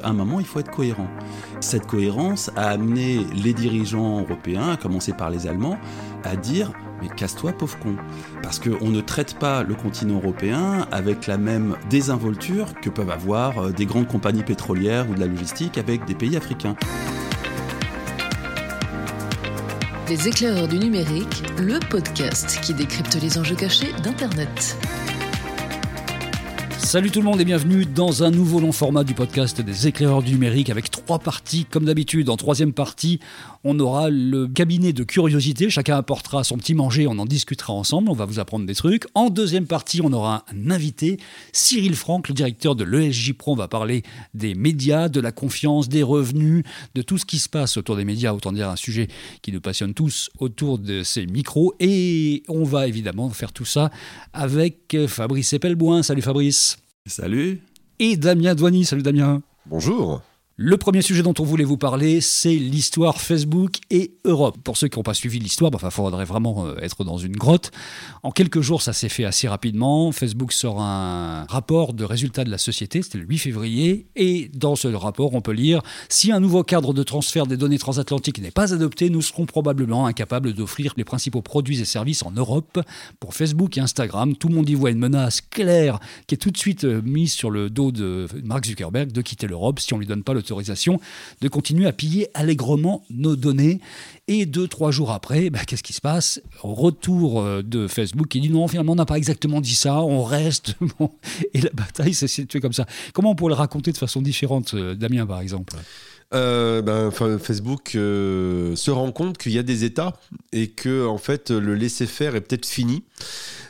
À un moment, il faut être cohérent. Cette cohérence a amené les dirigeants européens, à commencer par les Allemands, à dire mais casse-toi pauvre con. Parce qu'on ne traite pas le continent européen avec la même désinvolture que peuvent avoir euh, des grandes compagnies pétrolières ou de la logistique avec des pays africains. Les éclaireurs du numérique, le podcast qui décrypte les enjeux cachés d'Internet. Salut tout le monde et bienvenue dans un nouveau long format du podcast des éclaireurs du numérique avec trois parties comme d'habitude. En troisième partie, on aura le cabinet de curiosité. Chacun apportera son petit manger, on en discutera ensemble, on va vous apprendre des trucs. En deuxième partie, on aura un invité, Cyril Franck, le directeur de l'ESJ Pro. On va parler des médias, de la confiance, des revenus, de tout ce qui se passe autour des médias. Autant dire un sujet qui nous passionne tous autour de ces micros. Et on va évidemment faire tout ça avec Fabrice Epelboin. Salut Fabrice. Salut. Et Damien Douany. Salut Damien. Bonjour. Le premier sujet dont on voulait vous parler, c'est l'histoire Facebook et Europe. Pour ceux qui n'ont pas suivi l'histoire, il bah, faudrait vraiment euh, être dans une grotte. En quelques jours, ça s'est fait assez rapidement. Facebook sort un rapport de résultats de la société, c'était le 8 février, et dans ce rapport, on peut lire si un nouveau cadre de transfert des données transatlantiques n'est pas adopté, nous serons probablement incapables d'offrir les principaux produits et services en Europe. Pour Facebook et Instagram, tout le monde y voit une menace claire qui est tout de suite euh, mise sur le dos de Mark Zuckerberg de quitter l'Europe si on lui donne pas le autorisation de continuer à piller allègrement nos données. Et deux, trois jours après, bah, qu'est-ce qui se passe? Retour euh, de Facebook qui dit non, finalement, on n'a pas exactement dit ça, on reste. Et la bataille s'est située comme ça. Comment on pourrait le raconter de façon différente, euh, Damien, par exemple? Euh, ben, Facebook se rend compte qu'il y a des États et que en fait le laisser faire est peut-être fini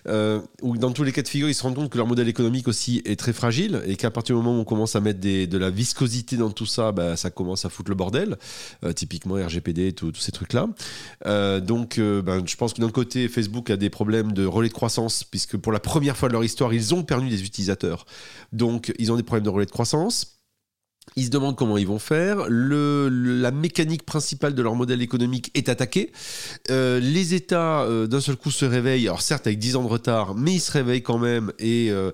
euh, ou dans tous les cas de figure, ils se rendent compte que leur modèle économique aussi est très fragile et qu'à partir du moment où on commence à mettre de la viscosité dans tout ça, bah, ça commence à foutre le bordel. Euh, typiquement RGPD, tous ces trucs-là. Euh, donc, ben, je pense que d'un côté, Facebook a des problèmes de relais de croissance, puisque pour la première fois de leur histoire, ils ont perdu des utilisateurs. Donc, ils ont des problèmes de relais de croissance. Ils se demandent comment ils vont faire. La mécanique principale de leur modèle économique est attaquée. Euh, les États, euh, d'un seul coup, se réveillent. Alors certes, avec 10 ans de retard, mais ils se réveillent quand même. Et euh,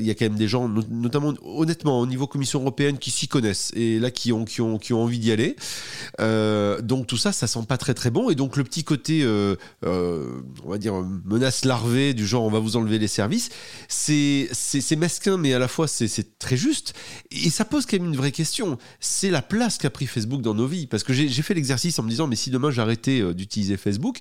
il y a quand même des gens, notamment, honnêtement, au niveau Commission européenne, qui s'y connaissent. Et là, qui ont, qui ont, qui ont envie d'y aller. donc tout ça, ça sent pas très très bon. Et donc le petit côté, on va dire, menace larvée du genre on va vous enlever les services, c'est mesquin, mais à la fois c'est très juste. Et ça pose quand même une vraie question. C'est la place qu'a pris Facebook dans nos vies. Parce que j'ai fait l'exercice en me disant, mais si demain j'arrêtais euh, d'utiliser Facebook,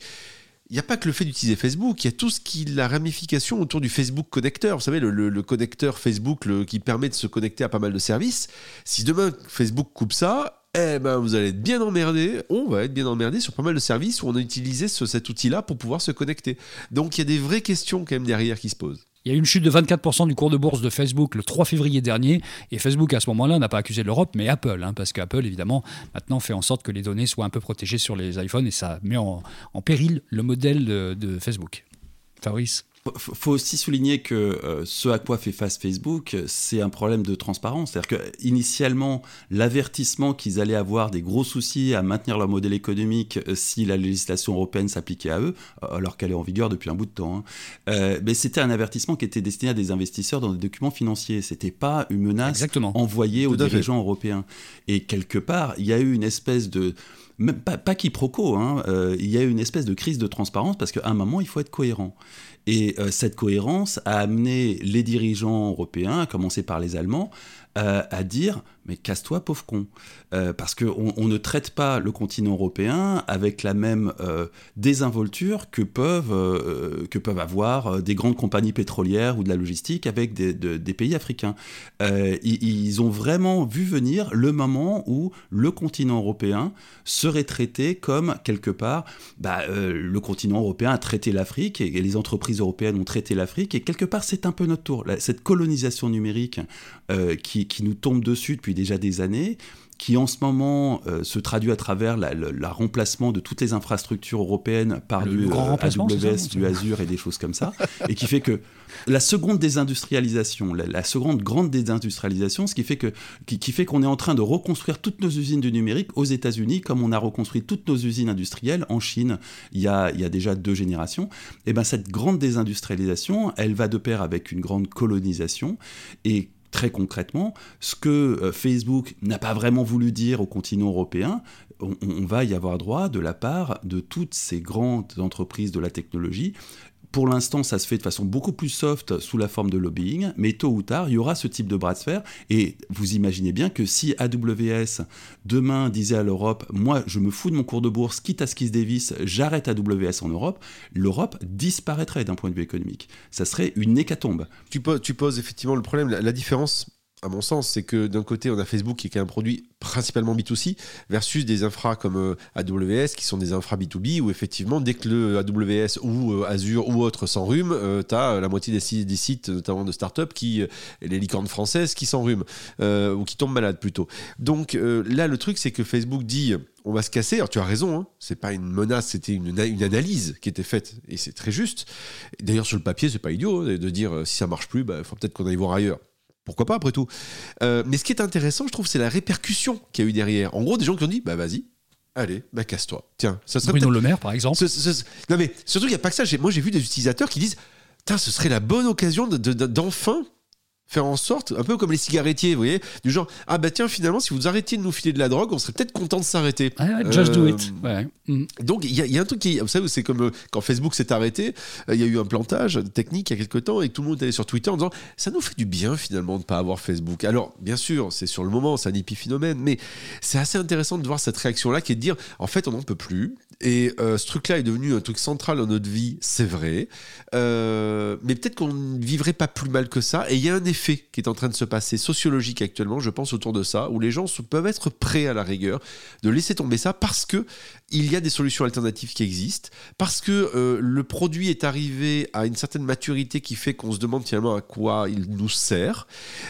il n'y a pas que le fait d'utiliser Facebook, il y a tout ce qui la ramification autour du Facebook connecteur. Vous savez, le, connecteur Facebook qui permet de se connecter à pas mal de services. Si demain Facebook coupe ça, eh ben vous allez être bien emmerdé, on va être bien emmerdé sur pas mal de services où on a utilisé cet outil-là pour pouvoir se connecter. Donc il y a des vraies questions quand même derrière qui se posent. Il y a eu une chute de 24% du cours de bourse de Facebook le 3 février dernier. Et Facebook, à ce moment-là, n'a pas accusé l'Europe, mais Apple. Hein, parce qu'Apple, évidemment, maintenant fait en sorte que les données soient un peu protégées sur les iPhones et ça met en, péril le modèle de Facebook. Fabrice faut aussi souligner que euh, ce à quoi fait face Facebook, c'est un problème de transparence. C'est-à-dire qu'initialement, l'avertissement qu'ils allaient avoir des gros soucis à maintenir leur modèle économique euh, si la législation européenne s'appliquait à eux, euh, alors qu'elle est en vigueur depuis un bout de temps, hein, mais c'était un avertissement qui était destiné à des investisseurs dans des documents financiers. C'était pas une menace envoyée aux dirigeants européens. Et quelque part, il y a eu une espèce de même pas, pas quiproquo, hein, il y a eu une espèce de crise de transparence parce qu'à un moment, il faut être cohérent. Et euh, cette cohérence a amené les dirigeants européens, à commencer par les Allemands, euh, à dire mais casse-toi pauvre con euh, parce qu'on on ne traite pas le continent européen avec la même désinvolture que peuvent, que peuvent avoir des grandes compagnies pétrolières ou de la logistique avec des, pays africains. Ils, ont vraiment vu venir le moment où le continent européen serait traité comme quelque part bah, le continent européen a traité l'Afrique et les entreprises européennes ont traité l'Afrique, et quelque part c'est un peu notre tour. Cette colonisation numérique euh, qui, nous tombe dessus depuis déjà des années, qui en ce moment euh, se traduit à travers le remplacement de toutes les infrastructures européennes par du AWS, du Azure et des choses comme ça, et qui fait que la seconde désindustrialisation, la, seconde grande désindustrialisation, ce qui fait que qui, fait qu'on est en train de reconstruire toutes nos usines du numérique aux États-Unis, comme on a reconstruit toutes nos usines industrielles en Chine il y a, il y a déjà deux générations. Et ben cette grande désindustrialisation, elle va de pair avec une grande colonisation et très concrètement, ce que Facebook n'a pas vraiment voulu dire au continent européen, on, on, va y avoir droit de la part de toutes ces grandes entreprises de la technologie pour l'instant, ça se fait de façon beaucoup plus soft sous la forme de lobbying, mais tôt ou tard, il y aura ce type de bras de fer. Et vous imaginez bien que si AWS demain disait à l'Europe, moi je me fous de mon cours de bourse, quitte à ce qu'il se j'arrête AWS en Europe, l'Europe disparaîtrait d'un point de vue économique. Ça serait une hécatombe. Tu, poses, effectivement le problème, la différence à mon sens, c'est que d'un côté, on a Facebook qui est un produit principalement B2C versus des infras comme euh, AWS qui sont des infras B2B où effectivement, dès que le AWS ou euh, Azure ou autre s'enrhume, euh, tu as la moitié des sites, notamment de start-up, qui, les licornes françaises qui s'enrhument ou qui tombent malades plutôt. Donc là, le truc, c'est que Facebook dit on va se casser. Alors tu as raison, hein, c'est pas une menace, c'était une, une, analyse qui était faite et c'est très juste. D'ailleurs, sur le papier, c'est pas idiot hein, de dire si ça marche plus, il bah, faut peut-être qu'on aille voir ailleurs. Pourquoi pas après tout euh, Mais ce qui est intéressant, je trouve, c'est la répercussion qu'il y a eu derrière. En gros, des gens qui ont dit, bah vas-y, allez, bah casse-toi. Tiens, ça serait Bruno Le Maire, par exemple. non mais surtout, il n'y a pas que ça. Moi, j'ai vu des utilisateurs qui disent, ce serait la bonne occasion d'enfin faire en sorte, un peu comme les cigarettiers, vous voyez, du genre ah bah tiens finalement si vous arrêtiez de nous filer de la drogue, on serait peut-être content de s'arrêter. just do it. Euh, mm. Donc il y, a un truc qui, vous savez, c'est comme euh, quand Facebook s'est arrêté, euh, il y a eu un plantage technique il y a quelques temps et tout le monde est allé sur Twitter en disant ça nous fait du bien finalement de pas avoir Facebook. Alors bien sûr c'est sur le moment, c'est un épiphénomène, mais c'est assez intéressant de voir cette réaction là qui est de dire en fait on n'en peut plus et ce truc là est devenu un truc central dans notre vie, c'est vrai, mais peut-être qu'on ne vivrait pas plus mal que ça et il y a un effet qui est en train de se passer sociologique actuellement, je pense, autour de ça, où les gens peuvent être prêts à la rigueur de laisser tomber ça parce que il y a des solutions alternatives qui existent, parce que euh, le produit est arrivé à une certaine maturité qui fait qu'on se demande finalement à quoi il nous sert.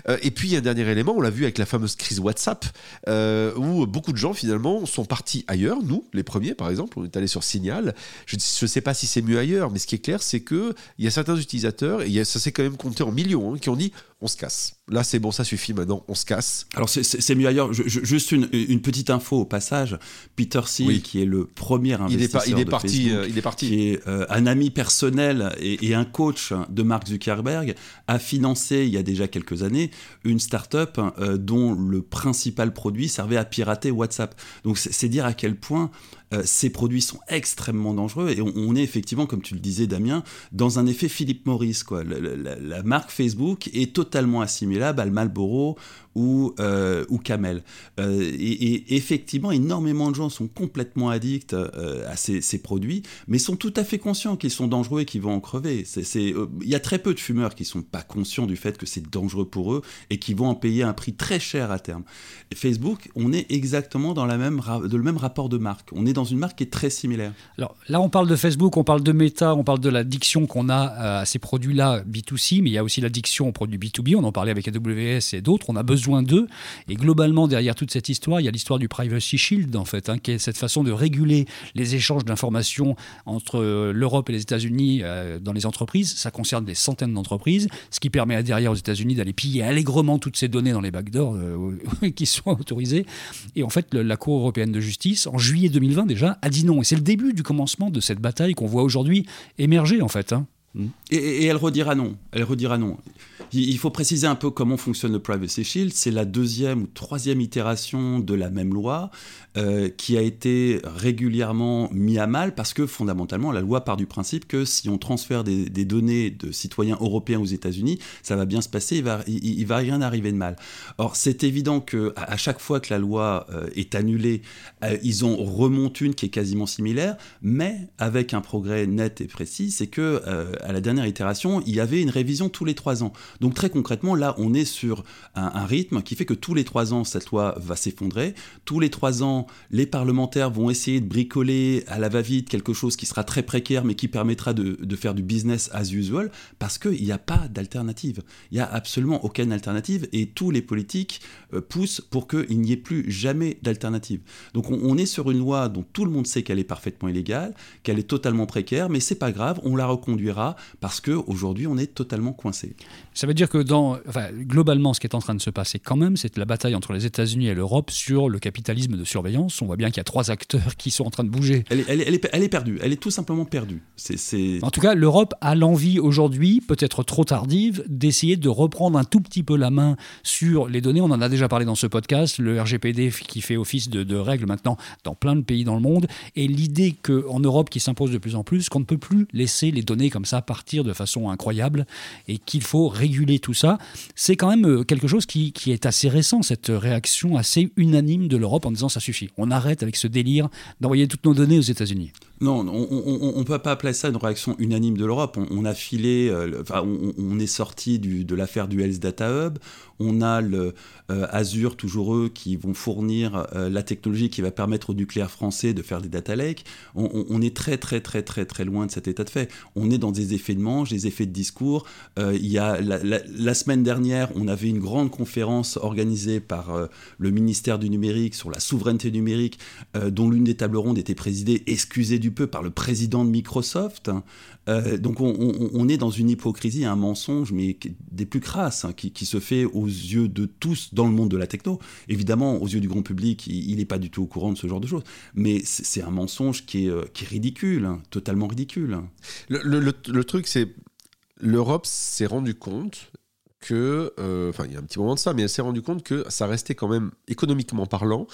Euh, et puis il y a un dernier élément, on l'a vu avec la fameuse crise WhatsApp, euh, où beaucoup de gens finalement sont partis ailleurs. Nous, les premiers par exemple, on est allé sur Signal. Je ne sais pas si c'est mieux ailleurs, mais ce qui est clair, c'est que il y a certains utilisateurs, et ça s'est quand même compté en millions, hein, qui ont dit on se casse. Là, c'est bon, ça suffit maintenant, on se casse. Alors, c'est mieux ailleurs. juste une, petite info au passage. Peter Thiel, qui est le premier investisseur il est, il est parti, euh, il est parti. qui est euh, un ami personnel et, un coach de Mark Zuckerberg, a financé il y a déjà quelques années une start-up euh, dont le principal produit servait à pirater WhatsApp. Donc, c'est dire à quel point euh, ces produits sont extrêmement dangereux et on, est effectivement, comme tu le disais Damien, dans un effet Philippe Morris. Quoi. La, marque Facebook est totalement assimilable à Marlboro ou, euh, Camel. Euh, et, effectivement, énormément de gens sont complètement addicts à ces, produits, mais sont tout à fait conscients qu'ils sont dangereux et qu'ils vont en crever. Il y a très peu de fumeurs qui ne sont pas conscients du fait que c'est dangereux pour eux et qui vont en payer un prix très cher à terme. Facebook, on est exactement dans le même rapport de marque. On est dans une marque qui est très similaire. Alors là, on parle de Facebook, on parle de Meta, on parle de l'addiction qu'on a euh, à ces produits-là B2C, mais il y a aussi l'addiction aux produits B2B. On en parlait avec AWS et d'autres. On a besoin d'eux. Et globalement, derrière toute cette histoire, il y a l'histoire du Privacy Shield, en fait, hein, qui est cette façon de réguler les échanges d'informations entre euh, l'Europe et les États-Unis euh, dans les entreprises. Ça concerne des centaines d'entreprises, ce qui permet à derrière aux États-Unis d'aller piller allègrement toutes ces données dans les backdoors qui sont autorisées. Et en fait, la Cour européenne de justice, en juillet 2020, déjà, a dit non. Et c'est le début du commencement de cette bataille qu'on voit aujourd'hui émerger, en fait. Hein. Et, elle redira non. Elle redira non. Il faut préciser un peu comment fonctionne le Privacy Shield. C'est la deuxième ou troisième itération de la même loi euh, qui a été régulièrement mis à mal parce que fondamentalement, la loi part du principe que si on transfère des, données de citoyens européens aux États-Unis, ça va bien se passer, il va, va rien arriver de mal. Or, c'est évident que à, chaque fois que la loi euh, est annulée, euh, ils en remontent une qui est quasiment similaire, mais avec un progrès net et précis, c'est que à la dernière itération, il y avait une révision tous les trois ans. Donc très concrètement, là, on est sur un, rythme qui fait que tous les trois ans, cette loi va s'effondrer. Tous les trois ans, les parlementaires vont essayer de bricoler à la va-vite quelque chose qui sera très précaire, mais qui permettra de, faire du business as usual, parce qu'il n'y a pas d'alternative. Il n'y a absolument aucune alternative, et tous les politiques euh, poussent pour qu'il n'y ait plus jamais d'alternative. Donc on, est sur une loi dont tout le monde sait qu'elle est parfaitement illégale, qu'elle est totalement précaire, mais c'est pas grave, on la reconduira parce qu'aujourd'hui on est totalement coincé. Veut dire que dans, enfin, globalement, ce qui est en train de se passer quand même, c'est la bataille entre les États-Unis et l'Europe sur le capitalisme de surveillance. On voit bien qu'il y a trois acteurs qui sont en train de bouger. Elle est, elle est, elle est, elle est perdue. Elle est tout simplement perdue. C'est. En tout cas, l'Europe a l'envie aujourd'hui, peut-être trop tardive, d'essayer de reprendre un tout petit peu la main sur les données. On en a déjà parlé dans ce podcast, le RGPD qui fait office de, de règle maintenant dans plein de pays dans le monde, et l'idée qu'en Europe, qui s'impose de plus en plus, qu'on ne peut plus laisser les données comme ça partir de façon incroyable et qu'il faut réguler tout ça, c'est quand même euh, quelque chose qui, qui est assez récent, cette réaction assez unanime de l'Europe en disant ça suffit, on arrête avec ce délire d'envoyer toutes nos données aux États-Unis. Non, on ne peut pas appeler ça une réaction unanime de l'Europe. On, a filé, euh, enfin, on, est sorti de l'affaire du Health Data Hub. On a le euh, Azure, toujours eux, qui vont fournir euh, la technologie qui va permettre au nucléaire français de faire des data lakes. On, est très, très, très, très, très loin de cet état de fait. On est dans des effets de manche, des effets de discours. Il y a la, la, semaine dernière, on avait une grande conférence organisée par le ministère du numérique sur la souveraineté numérique, dont l'une des tables rondes était présidée, excusez du peu, par le président de Microsoft. Euh, donc on, est dans une hypocrisie, un mensonge, mais des plus crasses, hein, qui, se fait aux yeux de tous dans le monde de la techno. Évidemment, aux yeux du grand public, il n'est pas du tout au courant de ce genre de choses. Mais c'est un mensonge qui est, euh, ridicule, hein, totalement ridicule. Le, truc, c'est l'Europe s'est rendu compte que, euh, enfin, il y a un petit moment de ça, mais elle s'est rendu compte que ça restait quand même, économiquement parlant,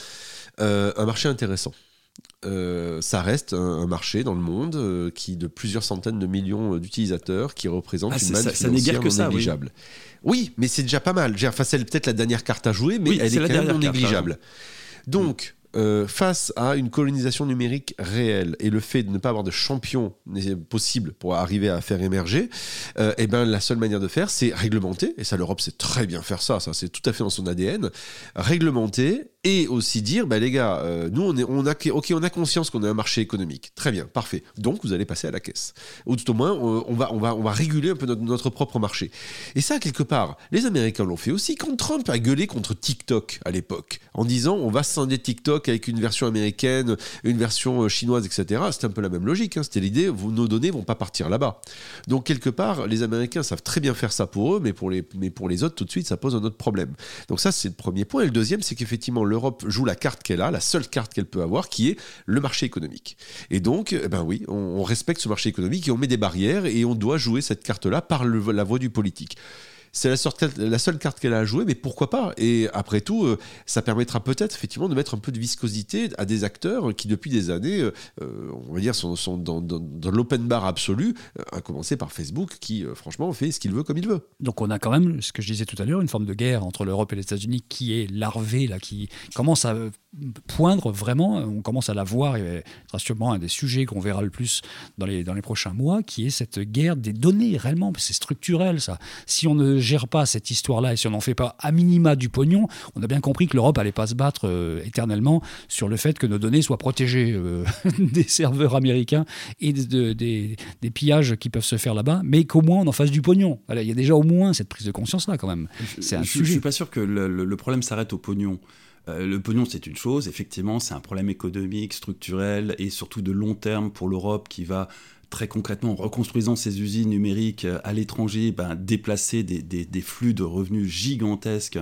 un marché intéressant. Euh, ça reste un, un, marché dans le monde euh, qui de plusieurs centaines de millions d'utilisateurs qui représente ah, une manne ça, financière ça négligeable. Oui, oui mais c'est déjà pas mal. Enfin, c'est peut-être la dernière carte à jouer, mais oui, elle est, est quand même non négligeable. Hein. Donc, euh, face à une colonisation numérique réelle et le fait de ne pas avoir de champion possible pour arriver à faire émerger, euh, et ben la seule manière de faire, c'est réglementer. Et ça, l'Europe sait très bien faire ça. Ça, c'est tout à fait dans son ADN. Réglementer et aussi dire, bah, les gars, euh, nous, on, est, on, a, ok, on a conscience qu'on a un marché économique. Très bien, parfait. Donc, vous allez passer à la caisse. Ou tout au moins, on, on va, on, va, on va réguler un peu notre, propre marché. Et ça, quelque part, les Américains l'ont fait aussi quand Trump a gueulé contre TikTok à l'époque, en disant, on va scinder TikTok avec une version américaine, une version chinoise, etc. C'était un peu la même logique. Hein. C'était l'idée, nos données vont pas partir là-bas. Donc, quelque part, les Américains savent très bien faire ça pour eux, mais pour les, mais pour les autres, tout de suite, ça pose un autre problème. Donc, ça, c'est le premier point. Et le deuxième, c'est qu'effectivement, l'Europe joue la carte qu'elle a, la seule carte qu'elle peut avoir, qui est le marché économique. Et donc, eh ben oui, on, respecte ce marché économique et on met des barrières et on doit jouer cette carte-là par la voie du politique c'est la, seule carte qu'elle a à jouer, mais pourquoi pas? Et après tout, euh, ça permettra peut-être effectivement de mettre un peu de viscosité à des acteurs qui, depuis des années, euh, on va dire, sont, dans, l'open bar absolu, euh, à commencer par Facebook, qui, franchement, fait ce qu'il veut comme il veut. Donc on a quand même, ce que je disais tout à l'heure, une forme de guerre entre l'Europe et les États-Unis qui est larvée, là, qui commence à poindre vraiment, on commence à la voir, et sera sûrement un des sujets qu'on verra le plus dans les, dans les prochains mois, qui est cette guerre des données, réellement, c'est structurel ça. Si on ne gère pas cette histoire-là et si on n'en fait pas à minima du pognon, on a bien compris que l'Europe allait pas se battre euh, éternellement sur le fait que nos données soient protégées euh, des serveurs américains et de, de, des, des, pillages qui peuvent se faire là-bas, mais qu'au moins on en fasse du pognon. Il y a déjà au moins cette prise de conscience-là quand même. C'est un je, sujet. Je suis pas sûr que le, le, le problème s'arrête au pognon. Euh, le pognon, c'est une chose, effectivement, c'est un problème économique, structurel et surtout de long terme pour l'Europe qui va très concrètement, en reconstruisant ces usines numériques à l'étranger, ben, déplacer des, flux de revenus gigantesques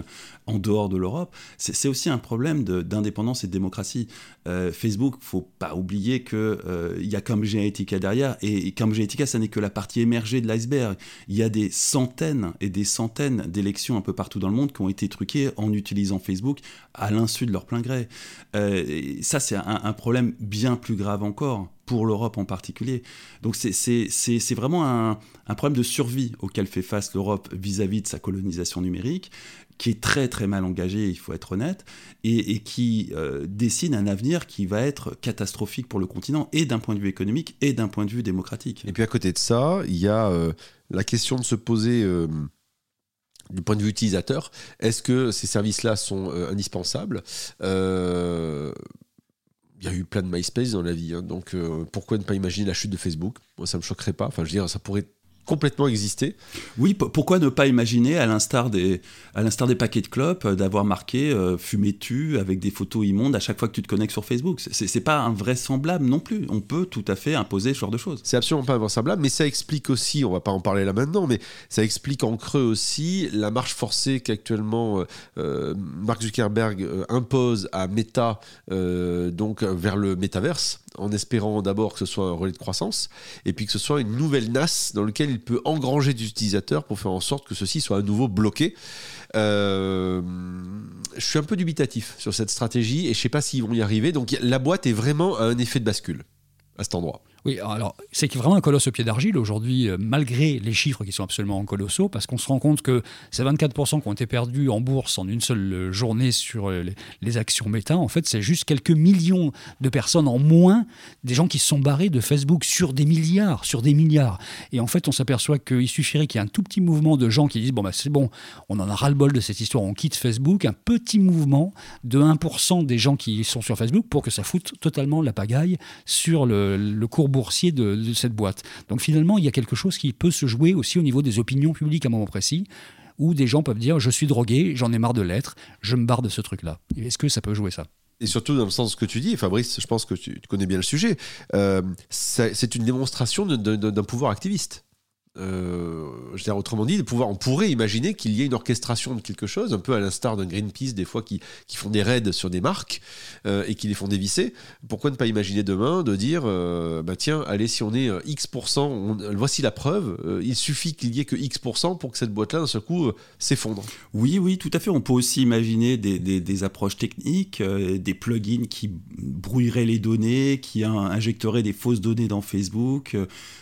en dehors de l'Europe, c'est aussi un problème d'indépendance et de démocratie. Euh, Facebook, faut pas oublier qu'il euh, y a Cambridge Analytica derrière, et, et Analytica, ça n'est que la partie émergée de l'iceberg. Il y a des centaines et des centaines d'élections un peu partout dans le monde qui ont été truquées en utilisant Facebook à l'insu de leur plein gré. Euh, ça, c'est un, problème bien plus grave encore pour l'Europe en particulier. Donc c'est vraiment un, problème de survie auquel fait face l'Europe vis-à-vis de sa colonisation numérique, qui est très très mal engagée, il faut être honnête, et, et qui euh, dessine un avenir qui va être catastrophique pour le continent, et d'un point de vue économique, et d'un point de vue démocratique. Et puis à côté de ça, il y a euh, la question de se poser... Euh du point de vue utilisateur, est-ce que ces services-là sont indispensables? Il y a eu plein de MySpace dans la vie, hein, donc pourquoi ne pas imaginer la chute de Facebook? Moi, ça me choquerait pas. Enfin, je veux dire, ça pourrait complètement exister. Oui, pourquoi ne pas imaginer, à l'instar des, à l'instar des paquets de clopes, euh, d'avoir marqué euh, fumé tu avec des photos immondes à chaque fois que tu te connectes sur Facebook? C'est pas invraisemblable non plus. On peut tout à fait imposer ce genre de choses. C'est absolument pas invraisemblable, mais ça explique aussi, on va pas en parler là maintenant, mais ça explique en creux aussi la marche forcée qu'actuellement euh, Mark Zuckerberg impose à Meta, donc vers le métaverse en espérant d'abord que ce soit un relais de croissance, et puis que ce soit une nouvelle NAS dans laquelle il peut engranger des utilisateurs pour faire en sorte que ceci soit à nouveau bloqué. Euh, je suis un peu dubitatif sur cette stratégie et je ne sais pas s'ils vont y arriver. Donc la boîte est vraiment à un effet de bascule à cet endroit. Oui, alors c'est vraiment un colosse au pied d'argile aujourd'hui, euh, malgré les chiffres qui sont absolument colossaux, parce qu'on se rend compte que ces 24% qui ont été perdus en bourse en une seule euh, journée sur euh, les, actions méta, en fait, c'est juste quelques millions de personnes en moins, des gens qui se sont barrés de Facebook sur des milliards, sur des milliards. Et en fait, on s'aperçoit qu'il suffirait qu'il y ait un tout petit mouvement de gens qui disent bon, bah, c'est bon, on en a ras-le-bol de cette histoire, on quitte Facebook, un petit mouvement de 1% des gens qui sont sur Facebook pour que ça foute totalement la pagaille sur le, le cours boursier de, cette boîte. Donc finalement, il y a quelque chose qui peut se jouer aussi au niveau des opinions publiques à un moment précis où des gens peuvent dire je suis drogué, j'en ai marre de l'être, je me barre de ce truc-là. Est-ce que ça peut jouer ça? Et surtout dans le sens que tu dis, Fabrice, je pense que tu connais bien le sujet, euh, c'est une démonstration d'un pouvoir activiste. Euh, je dire, autrement dit, de pouvoir, on pourrait imaginer qu'il y ait une orchestration de quelque chose, un peu à l'instar d'un Greenpeace, des fois, qui, qui, font des raids sur des marques euh, et qui les font dévisser. Pourquoi ne pas imaginer demain de dire, euh, bah tiens, allez, si on est X%, voici la preuve, il suffit qu'il y ait que X% pour que cette boîte-là, d'un seul coup, s'effondre. Oui, oui, tout à fait. On peut aussi imaginer des, des approches techniques, des plugins qui brouilleraient les données, qui injecteraient des fausses données dans Facebook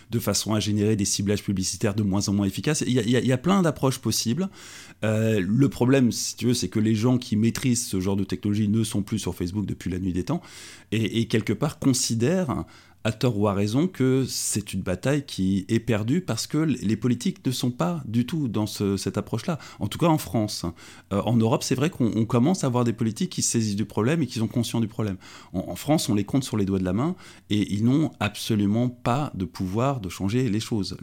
de façon à générer des ciblages publicitaires de moins en moins efficaces. Il y a, plein d'approches possibles. Euh, le problème, si tu veux, c'est que les gens qui maîtrisent ce genre de technologie ne sont plus sur Facebook depuis la nuit des temps et, et quelque part considèrent à tort ou à raison, que c'est une bataille qui est perdue parce que les politiques ne sont pas du tout dans cette approche-là. En tout cas en France. Euh, en Europe, c'est vrai qu'on commence à avoir des politiques qui saisissent du problème et qui sont conscients du problème. En, France, on les compte sur les doigts de la main et ils n'ont absolument pas de pouvoir de changer les choses.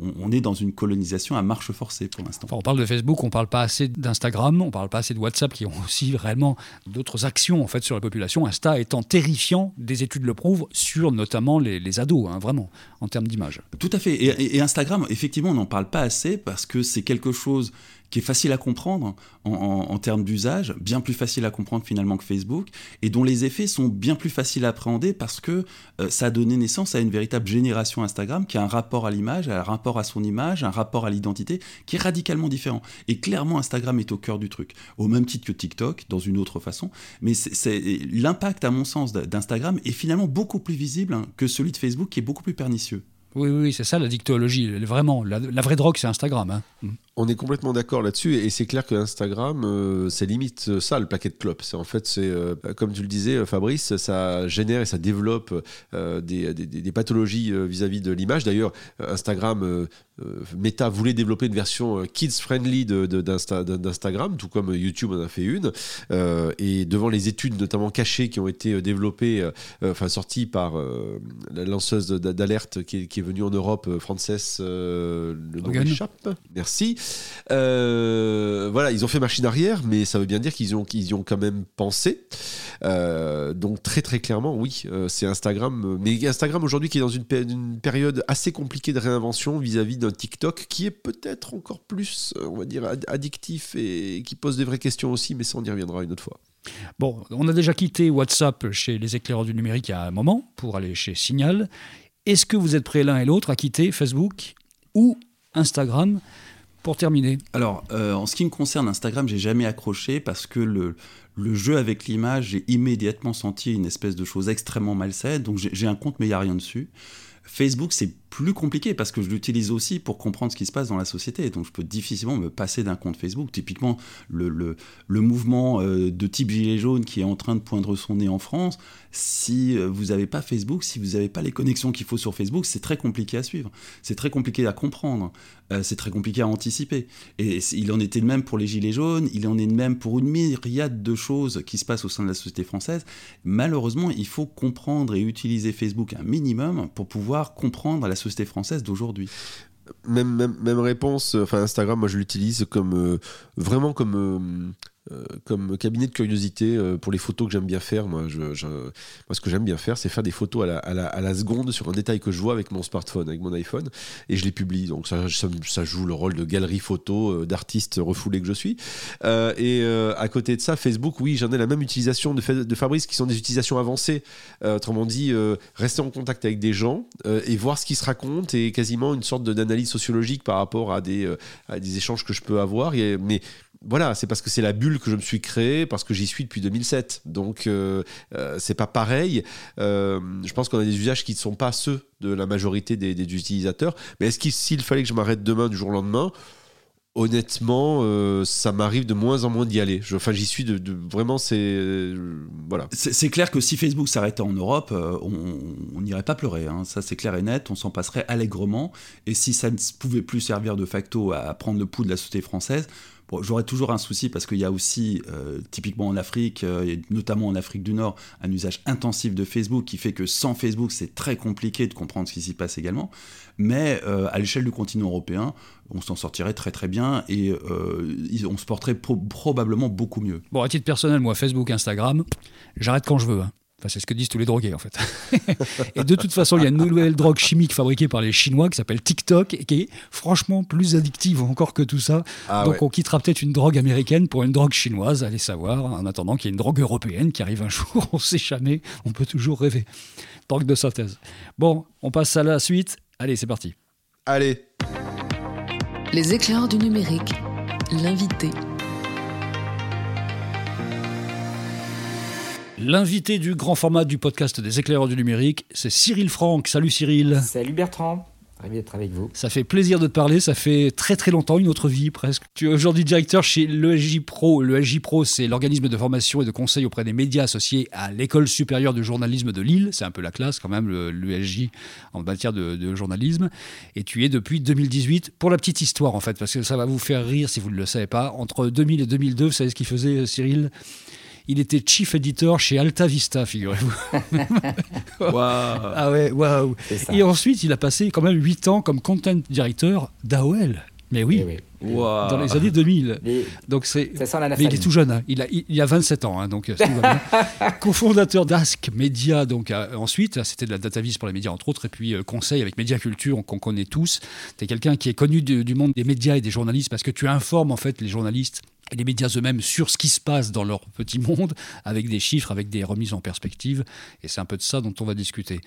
On, est dans une colonisation à marche forcée pour l'instant. on parle de Facebook, on parle pas assez d'Instagram, on parle pas assez de WhatsApp qui ont aussi réellement d'autres actions en fait sur la population. Insta étant terrifiant, des études le prouvent, sur notamment les, ados, hein, vraiment, en termes d'image. Tout à fait. Et, et, Instagram, effectivement, on n'en parle pas assez parce que c'est quelque chose qui est facile à comprendre en, termes d'usage, bien plus facile à comprendre finalement que Facebook, et dont les effets sont bien plus faciles à appréhender parce que euh, ça a donné naissance à une véritable génération Instagram qui a un rapport à l'image, un rapport à son image, un rapport à l'identité qui est radicalement différent. Et clairement, Instagram est au cœur du truc, au même titre que TikTok, dans une autre façon. Mais l'impact, à mon sens, d'Instagram est finalement beaucoup plus visible hein, que celui de Facebook, qui est beaucoup plus pernicieux. Oui, oui, c'est ça la dictologie. Vraiment, la, vraie drogue, c'est Instagram. Hein. On est complètement d'accord là-dessus et c'est clair que Instagram, euh, c'est limite euh, ça le paquet de clopes. C'est en fait, c'est euh, comme tu le disais, Fabrice, ça génère et ça développe des, pathologies vis-à-vis de l'image. D'ailleurs, Instagram, Meta voulait développer une version kids friendly d'Instagram, tout comme YouTube en a fait une. et devant les études, notamment cachées, qui ont été développées, enfin sorties par la lanceuse d'alerte qui, est venue en Europe, Frances, le nom échappe. Merci. Euh, voilà, ils ont fait machine arrière, mais ça veut bien dire qu'ils ont, y ont quand même pensé. Euh, donc très très clairement, oui, euh, c'est Instagram. Mais Instagram aujourd'hui qui est dans une, période assez compliquée de réinvention vis-à-vis d'un TikTok qui est peut-être encore plus, on va dire, addictif et qui pose des vraies questions aussi, mais ça on y reviendra une autre fois. Bon, on a déjà quitté WhatsApp chez les éclaireurs du numérique a un moment pour aller chez Signal. Est-ce que vous êtes prêts l'un et l'autre à quitter Facebook ou Instagram? Pour terminer Alors, euh, en ce qui me concerne, Instagram, j'ai jamais accroché parce que le, le jeu avec l'image, j'ai immédiatement senti une espèce de chose extrêmement malsaine. Donc, j'ai un compte, mais il n'y a rien dessus. Facebook, c'est plus compliqué parce que je l'utilise aussi pour comprendre ce qui se passe dans la société. Donc je peux difficilement me passer d'un compte Facebook. Typiquement, le, le, mouvement euh, de type Gilet jaune qui est en train de poindre son nez en France, si euh, vous n'avez pas Facebook, si vous n'avez pas les connexions qu'il faut sur Facebook, c'est très compliqué à suivre. C'est très compliqué à comprendre. Euh, c'est très compliqué à anticiper. Et il en était de même pour les Gilets jaunes, il en est de même pour une myriade de choses qui se passent au sein de la société française. Malheureusement, il faut comprendre et utiliser Facebook un minimum pour pouvoir comprendre la société française d'aujourd'hui. même, réponse. Enfin, Instagram, moi, je l'utilise comme euh, vraiment comme euh, euh, comme cabinet de curiosité euh, pour les photos que j'aime bien faire. Moi, je, je- ce que j'aime bien faire, c'est faire des photos à la, à, la, à la seconde sur un détail que je vois avec mon smartphone, avec mon iPhone, et je les publie. Donc ça, ça, joue le rôle de galerie photo euh, d'artiste refoulé que je suis. Euh, et à côté de ça, Facebook, oui, j'en ai la même utilisation de, Fa- de Fabrice, qui sont des utilisations avancées. Autrement dit, rester en contact avec des gens et voir ce qui se raconte et quasiment une sorte d'analyse sociologique par rapport à des, à des échanges que je peux avoir. Mais voilà, c'est parce que c'est la bulle que je me suis créée, parce que j'y suis depuis 2007. Donc, euh, euh, c'est pas pareil. Euh, je pense qu'on a des usages qui ne sont pas ceux de la majorité des, utilisateurs. Mais est-ce qu'il fallait que je m'arrête demain du jour au lendemain Honnêtement, euh, ça m'arrive de moins en moins d'y aller. Enfin, j'y suis de, vraiment. C'est euh, voilà. C'est clair que si Facebook s'arrêtait en Europe, on on n'irait pas pleurer. hein. Ça, c'est clair et net. On s'en passerait allègrement. Et si ça ne pouvait plus servir de facto à prendre le pouls de la société française, j'aurais toujours un souci parce qu'il y a aussi, euh, typiquement en Afrique, euh, et notamment en Afrique du Nord, un usage intensif de Facebook qui fait que sans Facebook, c'est très compliqué de comprendre ce qui s'y passe également. Mais euh, à l'échelle du continent européen, on s'en sortirait très très bien et on se porterait pro- probablement beaucoup mieux. Bon, à titre personnel, moi, Facebook, Instagram, j'arrête quand je veux. hein. Enfin, c'est ce que disent tous les drogués, en fait. et de toute façon, il y a une nouvelle drogue chimique fabriquée par les Chinois qui s'appelle TikTok et qui est franchement plus addictive encore que tout ça. Ah Donc, ouais. on quittera peut-être une drogue américaine pour une drogue chinoise, allez savoir, en attendant qu'il y ait une drogue européenne qui arrive un jour, on sait jamais, on peut toujours rêver. Drogue de synthèse. Bon, on passe à la suite. Allez, c'est parti. Allez, Les éclairs du numérique. L'invité. L'invité du grand format du podcast des éclaireurs du numérique, c'est Cyril Franck. Salut Cyril. Salut Bertrand, ravi d'être avec vous. Ça fait plaisir de te parler, ça fait très très longtemps, une autre vie presque. Tu es aujourd'hui directeur chez l'ESJ Pro. L'ESJ Pro, c'est l'organisme de formation et de conseil auprès des médias associés à l'École supérieure de journalisme de Lille. C'est un peu la classe quand même, le- l'ESJ en matière de, de journalisme. Et tu es depuis 2018, pour la petite histoire en fait, parce que ça va vous faire rire si vous ne le savez pas. Entre 2000 et 2002, vous savez ce qu'il faisait Cyril? Il était chief editor chez Alta Vista, figurez-vous. Waouh. Ah ouais, waouh. Et ensuite, il a passé quand même 8 ans comme content director d'AOL. Mais oui, Eh oui. Dans les années 2000. Les- Donc c'est. Ça sent la Mais il est tout jeune, hein. il, a, il, il a 27 ans, hein, donc euh, cofondateur d'Ask Media, donc euh, ensuite, c'était de la datavis pour les médias entre autres, et puis euh, conseil avec Média Culture qu'on connaît tous. Tu es quelqu'un qui est connu du, du monde des médias et des journalistes parce que tu informes en fait les journalistes les médias eux-mêmes sur ce qui se passe dans leur petit monde, avec des chiffres, avec des remises en perspective, et c'est un peu de ça dont on va discuter.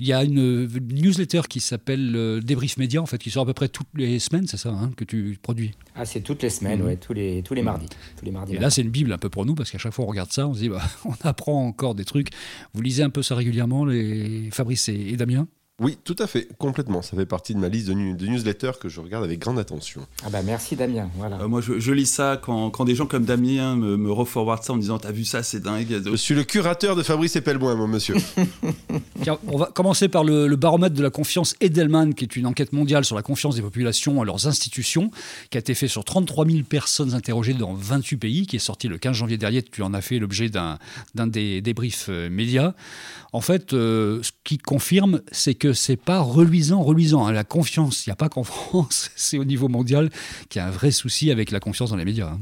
Il y a une euh, newsletter qui s'appelle euh, Débrief Média, en fait, qui sort à peu près toutes les semaines, c'est ça, hein, que tu produis? Ah, c'est toutes les semaines, ouais, tous les, tous les mardis. Tous les mardis Et là, c'est une bible un peu pour nous, parce qu'à chaque fois on regarde ça, on se dit, bah, on apprend encore des trucs. Vous lisez un peu ça régulièrement, les Fabrice et, et Damien? Oui, tout à fait, complètement. Ça fait partie de ma liste de, nu- de newsletters que je regarde avec grande attention. Ah bah merci Damien, voilà. Euh, moi, je, je lis ça quand, quand des gens comme Damien me, me reforwardent ça en me disant T'as vu ça, c'est dingue. Je suis le curateur de Fabrice Epelmoin, mon monsieur. Tiens, on va commencer par le, le baromètre de la confiance Edelman, qui est une enquête mondiale sur la confiance des populations à leurs institutions, qui a été fait sur 33 000 personnes interrogées dans 28 pays, qui est sorti le 15 janvier dernier. Tu en as fait l'objet d'un d'un des débriefs euh, médias. En fait, euh, ce qui confirme, c'est que c'est pas reluisant, reluisant. hein. La confiance, il n'y a pas qu'en France, c'est au niveau mondial qu'il y a un vrai souci avec la confiance dans les médias. hein.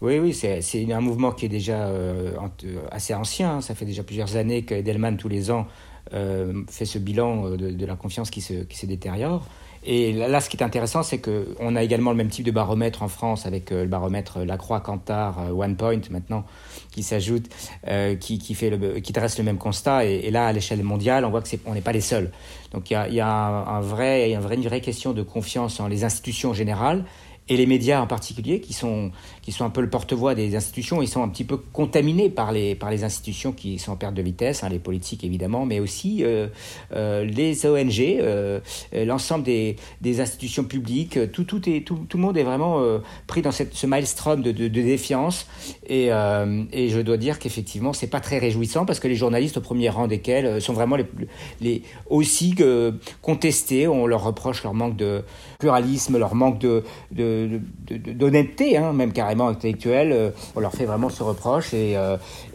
Oui, oui, c'est un mouvement qui est déjà euh, euh, assez ancien. hein. Ça fait déjà plusieurs années que Edelman, tous les ans, euh, fait ce bilan de, la confiance qui se détériore. Et là, ce qui est intéressant, c'est qu'on a également le même type de baromètre en France avec euh, le baromètre Lacroix, Cantar, euh, OnePoint maintenant, qui s'ajoute, euh, qui, qui, fait le, qui dresse le même constat. Et, là, à l'échelle mondiale, on voit que c'est, on n'est pas les seuls. Donc il y a, y a un, vrai, un vrai, une vraie question de confiance en les institutions générales et les médias en particulier, qui sont, qui sont un peu le porte-voix des institutions, ils sont un petit peu contaminés par les, par les institutions qui sont en perte de vitesse, hein, les politiques évidemment, mais aussi euh, euh, les ONG, euh, l'ensemble des, des institutions publiques, tout, tout, est, tout, tout le monde est vraiment euh, pris dans cette, ce maelstrom de, de, de défiance. Et, euh, et je dois dire qu'effectivement, c'est pas très réjouissant parce que les journalistes, au premier rang desquels, euh, sont vraiment les, les, aussi contestés. On leur reproche leur manque de pluralisme, leur manque de, de d'honnêteté, hein, même carrément intellectuelle. on leur fait vraiment ce reproche et,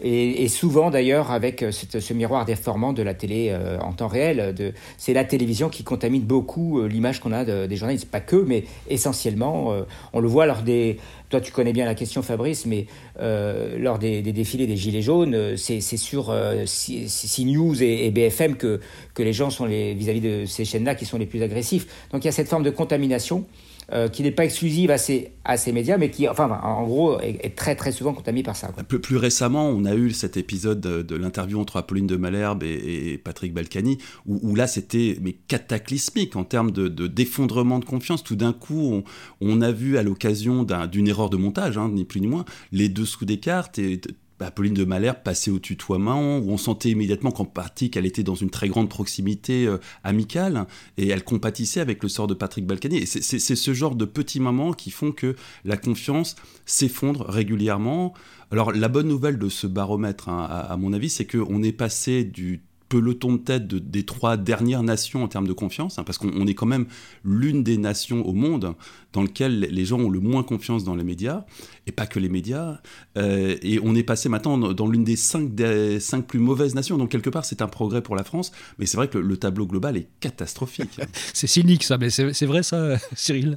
et, souvent d'ailleurs avec ce miroir déformant de la télé en temps réel. C'est la télévision qui contamine beaucoup l'image qu'on a des journalistes, pas que, mais essentiellement. on le voit lors des toi, tu connais bien la question, Fabrice, mais euh, lors des, défilés des Gilets jaunes, euh, c'est sur euh, CNews et, BFM que, que les gens sont vis-à-vis de ces chaînes-là qui sont les plus agressifs. Donc il y a cette forme de contamination euh, qui n'est pas exclusive à ces, médias, mais qui, enfin, en gros, est, très très souvent contaminée par ça. Plus, plus, récemment, on a eu cet épisode de, l'interview entre Apolline de Malherbe et, Patrick Balkany, où, là, c'était cataclysmique en termes de, d'effondrement de, confiance. Tout d'un coup, on, on, a vu à l'occasion d'une erreur de montage, hein, ni plus ni moins, les dessous des cartes et bah, Pauline de Malherbe passait au tutoiement, où on sentait immédiatement qu'en partie qu'elle était dans une très grande proximité euh, amicale, et elle compatissait avec le sort de Patrick Balkany. C'est ce genre de petits moments qui font que la confiance s'effondre régulièrement. Alors la bonne nouvelle de ce baromètre, hein, à, mon avis, c'est qu'on est passé du peloton de tête des trois dernières nations en termes de confiance, hein, parce qu'on est quand même l'une des nations au monde dans lequel les gens ont le moins confiance dans les médias, et pas que les médias. Euh, et on est passé maintenant dans l'une des cinq, des cinq plus mauvaises nations. Donc quelque part, c'est un progrès pour la France, mais c'est vrai que le, tableau global est catastrophique. c'est cynique ça, mais c'est vrai ça, Cyril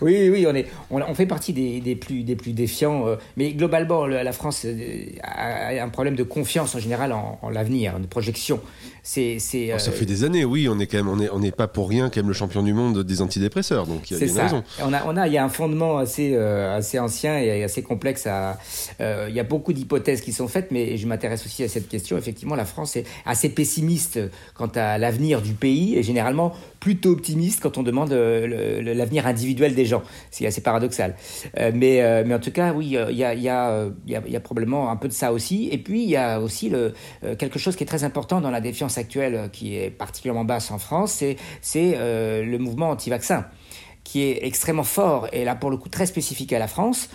Oui, oui, on, est, on, fait partie des, des, plus, des plus défiants. Euh, mais globalement, la France euh, a un problème de confiance en général en, en l'avenir, de projection. C'est, oh, ça fait des années, oui, on est quand même, on n'est on est pas pour rien quand même le champion du monde des antidépresseurs, donc il y a, une raison on a, on a, il y a un fondement assez, euh, assez ancien et assez complexe. À, euh, il y a beaucoup d'hypothèses qui sont faites, mais je m'intéresse aussi à cette question. Effectivement, la France est assez pessimiste quant à l'avenir du pays et généralement plutôt optimiste quand on demande euh, l'avenir individuel des gens. C'est assez paradoxal. mais, mais en tout cas, oui, il y a, probablement un peu de ça aussi. Et puis, il y a aussi quelque chose qui est très important dans la défiance actuelle, qui est particulièrement basse en France, c'est le mouvement anti-vaccin qui est extrêmement fort et là pour le coup très spécifique à la France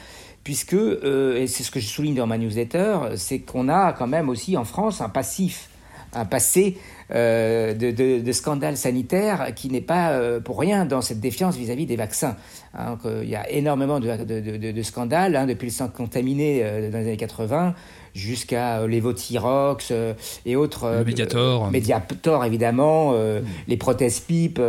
puisque, euh, et c'est ce que je souligne dans ma newsletter, c'est qu'on a quand même aussi en France un passif, un passé euh, de, scandales sanitaires qui n'est pas euh, pour rien dans cette défiance vis-à-vis des vaccins. Hein, il y a énormément de, scandales, hein, depuis le sang contaminé dans les années 80 jusqu'à euh, Levothyrox euh, et autres. Le euh, Mediator. Mediator, évidemment, mm. les prothèses-pipes,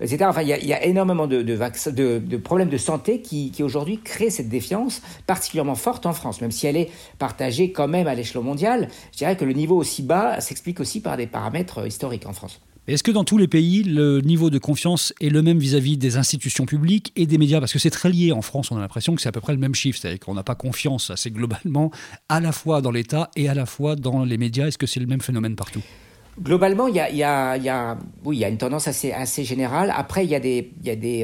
etc. Enfin, il y, a énormément de, de, problèmes de santé qui, qui aujourd'hui créent cette défiance particulièrement forte en France, même si elle est partagée quand même à l'échelon mondial. Je dirais que le niveau aussi bas s'explique aussi par des paramètres historiques en France. Est-ce que dans tous les pays, le niveau de confiance est le même vis-à-vis des institutions publiques et des médias? Parce que c'est très lié en France, on a l'impression que c'est à peu près le même chiffre, c'est-à-dire qu'on n'a pas confiance assez globalement à la fois dans l'État et à la fois dans les médias. Est-ce que c'est le même phénomène partout? Globalement, il y a, y, a, oui, y a une tendance assez, assez générale. Après, il y, a des,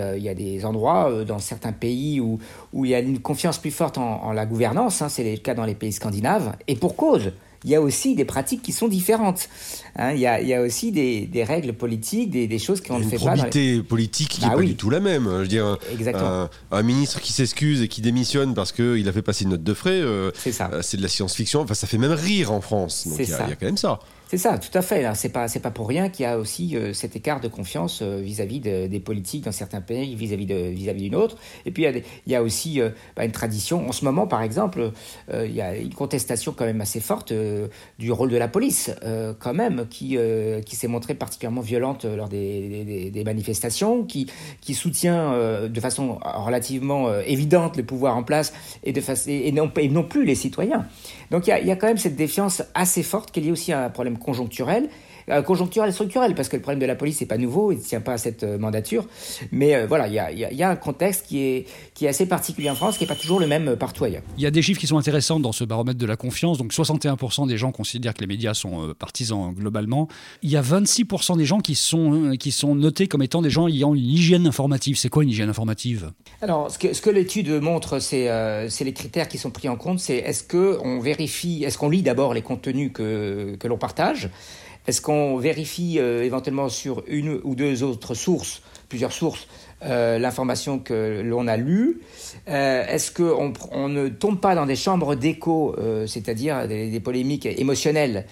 euh, y a des endroits euh, dans certains pays où, où il y a une confiance plus forte en, la gouvernance. Hein, c'est le cas dans les pays scandinaves. Et pour cause il y a aussi des pratiques qui sont différentes. Hein, il, y a, il, y a, aussi des, des règles politiques, des, des, choses qu'on ne fait pas. Une probité politique qui n'est bah pas du tout la même. Je veux dire, un, un, ministre qui s'excuse et qui démissionne parce qu'il a fait passer une note de frais, euh, c'est de la science-fiction. Enfin, ça fait même rire en France. Donc il y, a, il y a quand même ça. C'est ça, tout à fait. C'est pas, c'est pas pour rien qu'il y a aussi euh, cet écart de confiance euh, vis-à-vis des politiques dans certains pays vis-à-vis de, vis-à-vis d'une autre. Et puis il y a, aussi euh, bah, une tradition. En ce moment, par exemple, il y a une contestation quand même assez forte du rôle de la police, quand même, qui, qui s'est montrée particulièrement violente lors des, des, manifestations, qui, qui soutient de façon relativement évidente le pouvoir en place et, de et, non, et non plus les citoyens. Donc il y, a, y a quand même cette défiance assez forte qui est liée aussi à un problème conjoncturel. Euh, conjoncturel et structurel, parce que le problème de la police n'est pas nouveau, il ne tient pas à cette euh, mandature. Mais euh, voilà, il y a, y a, un contexte qui est, qui est assez particulier en France, qui n'est pas toujours le même partout ailleurs. Il y a des chiffres qui sont intéressants dans ce baromètre de la confiance. Donc 61% des gens considèrent que les médias sont partisans globalement. Il y a 26% des gens qui sont, qui sont notés comme étant des gens ayant une hygiène informative. C'est quoi une hygiène informative? Alors, ce que, ce que l'étude montre, c'est c'est les critères qui sont pris en compte. C'est est-ce qu'on vérifie, est-ce qu'on lit d'abord les contenus que, que l'on partage? Est-ce qu'on vérifie euh, éventuellement sur une ou deux autres sources, plusieurs sources, l'information que l'on a lue Est-ce qu'on on ne tombe pas dans des chambres d'écho, c'est-à-dire des, polémiques émotionnelles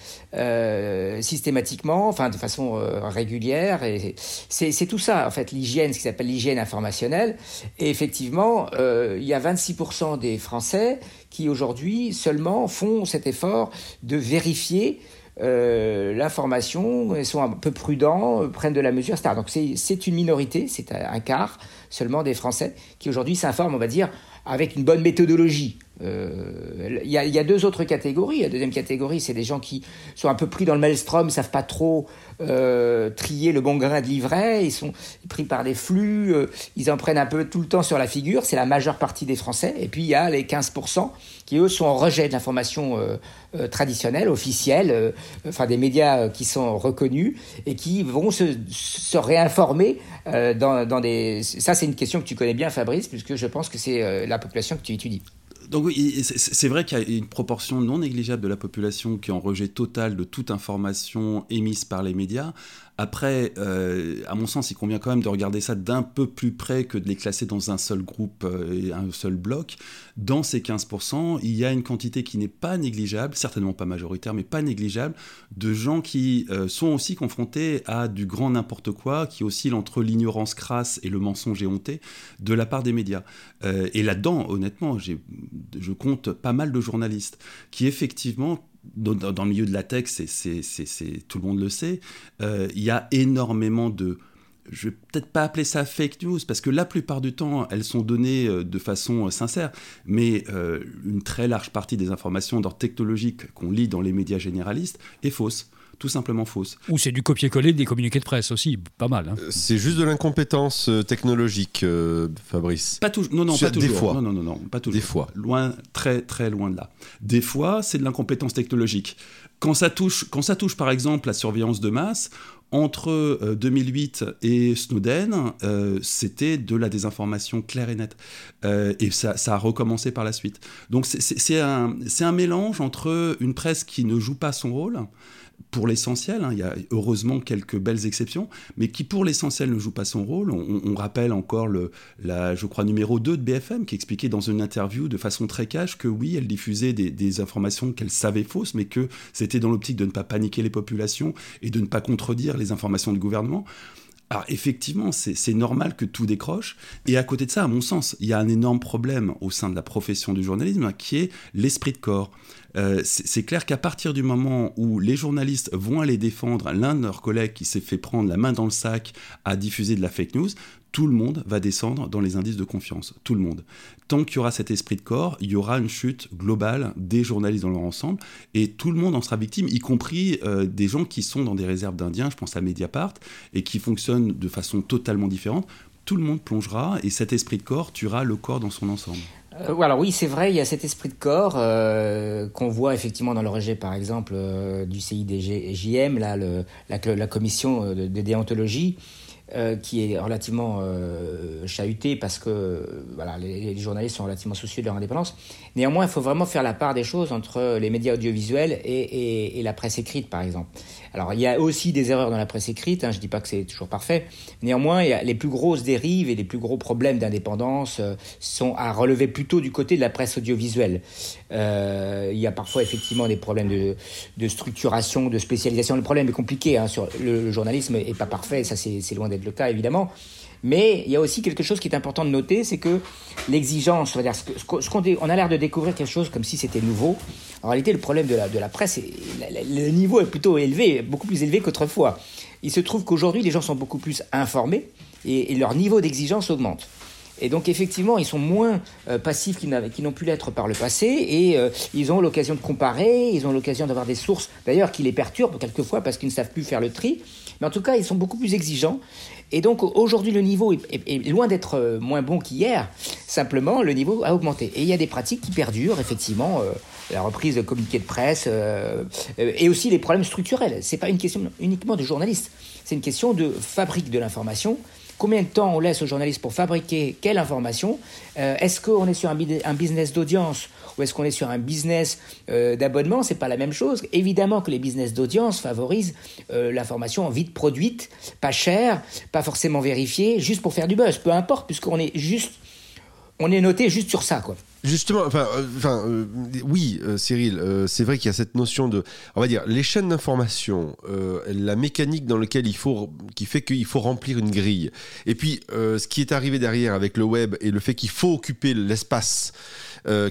systématiquement, enfin de façon régulière c'est tout ça en fait l'hygiène, ce qui s'appelle l'hygiène informationnelle. Et effectivement, il y a 26% des Français qui aujourd'hui seulement font cet effort de vérifier euh, l'information, sont un peu prudents, euh, prennent de la mesure, etc. Donc c'est une minorité, c'est un quart seulement des Français qui aujourd'hui s'informent, on va dire, avec une bonne méthodologie. Euh, il y, a deux autres catégories. La deuxième catégorie, c'est des gens qui sont un peu pris dans le maelstrom, savent pas trop euh, trier le bon grain de livret, ils sont pris par des flux, euh, ils en prennent un peu tout le temps sur la figure, c'est la majeure partie des Français. Et puis il y a les 15% qui, eux, sont en rejet de l'information traditionnelle, officielle, enfin des médias qui sont reconnus et qui vont se, réinformer dans des... Ça, c'est une question que tu connais bien, Fabrice, puisque je pense que c'est la population que tu étudies. Donc oui, c'est vrai qu'il y a une proportion non négligeable de la population qui est en rejet total de toute information émise par les médias. Après, euh, à mon sens, il convient quand même de regarder ça d'un peu plus près que de les classer dans un seul groupe euh, et un seul bloc. Dans ces 15%, il y a une quantité qui n'est pas négligeable, certainement pas majoritaire, mais pas négligeable, de gens qui euh, sont aussi confrontés à du grand n'importe quoi, qui oscille entre l'ignorance crasse et le mensonge éhonté de la part des médias. et là-dedans, honnêtement, je compte pas mal de journalistes qui effectivement dans, le milieu de la tech, c'est, tout le monde le sait, euh, il y a énormément de... Je vais peut-être pas appeler ça fake news, parce que la plupart du temps, elles sont données euh, de façon euh, sincère, mais une très large partie des informations d'ordre technologique qu'on lit dans les médias généralistes est fausse tout simplement fausse. Ou c'est du copier-coller des communiqués de presse aussi, pas mal. Hein. C'est juste de l'incompétence technologique, Fabrice. Pas toujours. Non, non, pas toujours. Des fois. Non, non, non, non, pas toujours. Des fois. Loin, très, très loin de là. Des fois, c'est de l'incompétence technologique. Quand ça touche, quand ça touche, par exemple, la surveillance de masse, entre 2008 et Snowden, euh, c'était de la désinformation claire et nette. Euh, et ça, ça, a recommencé par la suite. Donc c'est un, un, mélange entre une presse qui ne joue pas son rôle, pour l'essentiel, hein, il y a heureusement quelques belles exceptions, mais qui pour l'essentiel ne joue pas son rôle. On, rappelle encore le, la, je crois, numéro 2 de BFM qui expliquait dans une interview de façon très cash que oui, elle diffusait des, informations qu'elle savait fausses, mais que c'était dans l'optique de ne pas paniquer les populations et de ne pas contredire les informations du gouvernement. Alors effectivement, c'est normal que tout décroche. Et à côté de ça, à mon sens, il y a un énorme problème au sein de la profession du journalisme qui est l'esprit de corps. Euh, c'est clair qu'à partir du moment où les journalistes vont aller défendre l'un de leurs collègues qui s'est fait prendre la main dans le sac à diffuser de la fake news, tout le monde va descendre dans les indices de confiance. Tout le monde. Tant qu'il y aura cet esprit de corps, il y aura une chute globale des journalistes dans leur ensemble, et tout le monde en sera victime, y compris euh, des gens qui sont dans des réserves d'Indiens, je pense à Mediapart, et qui fonctionnent de façon totalement différente. Tout le monde plongera, et cet esprit de corps tuera le corps dans son ensemble. Euh, alors oui, c'est vrai, il y a cet esprit de corps euh, qu'on voit effectivement dans le rejet, par exemple, euh, du CIDJM, là, la, commission de, déontologie, qui est relativement chahutée parce que voilà, les, journalistes sont relativement soucieux de leur indépendance. Néanmoins, il faut vraiment faire la part des choses entre les médias audiovisuels et, et la presse écrite, par exemple. Alors, il y a aussi des erreurs dans la presse écrite, hein, je ne dis pas que c'est toujours parfait. Néanmoins, il y a les plus grosses dérives et les plus gros problèmes d'indépendance euh, sont à relever plutôt du côté de la presse audiovisuelle. Euh, il y a parfois effectivement des problèmes de, de, structuration, de spécialisation. Le problème est compliqué. Hein, sur le, le, journalisme est pas parfait, ça c'est loin d'être le cas évidemment. Mais il y a aussi quelque chose qui est important de noter, c'est que l'exigence, on, a l'air de découvrir quelque chose comme si c'était nouveau. En réalité, le problème de la, de la presse, le niveau est plutôt élevé, beaucoup plus élevé qu'autrefois. Il se trouve qu'aujourd'hui, les gens sont beaucoup plus informés et, leur niveau d'exigence augmente. Et donc effectivement, ils sont moins euh, passifs qu'ils n'ont pu l'être par le passé et euh, ils ont l'occasion de comparer, ils ont l'occasion d'avoir des sources d'ailleurs qui les perturbent quelquefois parce qu'ils ne savent plus faire le tri. Mais en tout cas, ils sont beaucoup plus exigeants et donc aujourd'hui, le niveau est, loin d'être euh, moins bon qu'hier. Simplement, le niveau a augmenté. Et il y a des pratiques qui perdurent, effectivement. Euh, la reprise de communiqués de presse euh, et aussi les problèmes structurels. C'est pas une question uniquement de journalistes. C'est une question de fabrique de l'information combien de temps on laisse aux journalistes pour fabriquer quelle information? Est-ce qu'on est sur un, un business d'audience ou est-ce qu'on est sur un business d'abonnement C'est pas la même chose. Évidemment que les business d'audience favorisent l'information vite produite, pas chère, pas forcément vérifiée, juste pour faire du buzz. Peu importe, puisqu'on est juste, on est noté juste sur ça, quoi. Justement, enfin, euh, enfin euh, oui, euh, Cyril, c'est vrai qu'il y a cette notion de, on va dire, les chaînes d'information, la mécanique dans laquelle il faut, qui fait qu'il faut remplir une grille, et puis ce qui est arrivé derrière avec le web et le fait qu'il faut occuper l'espace,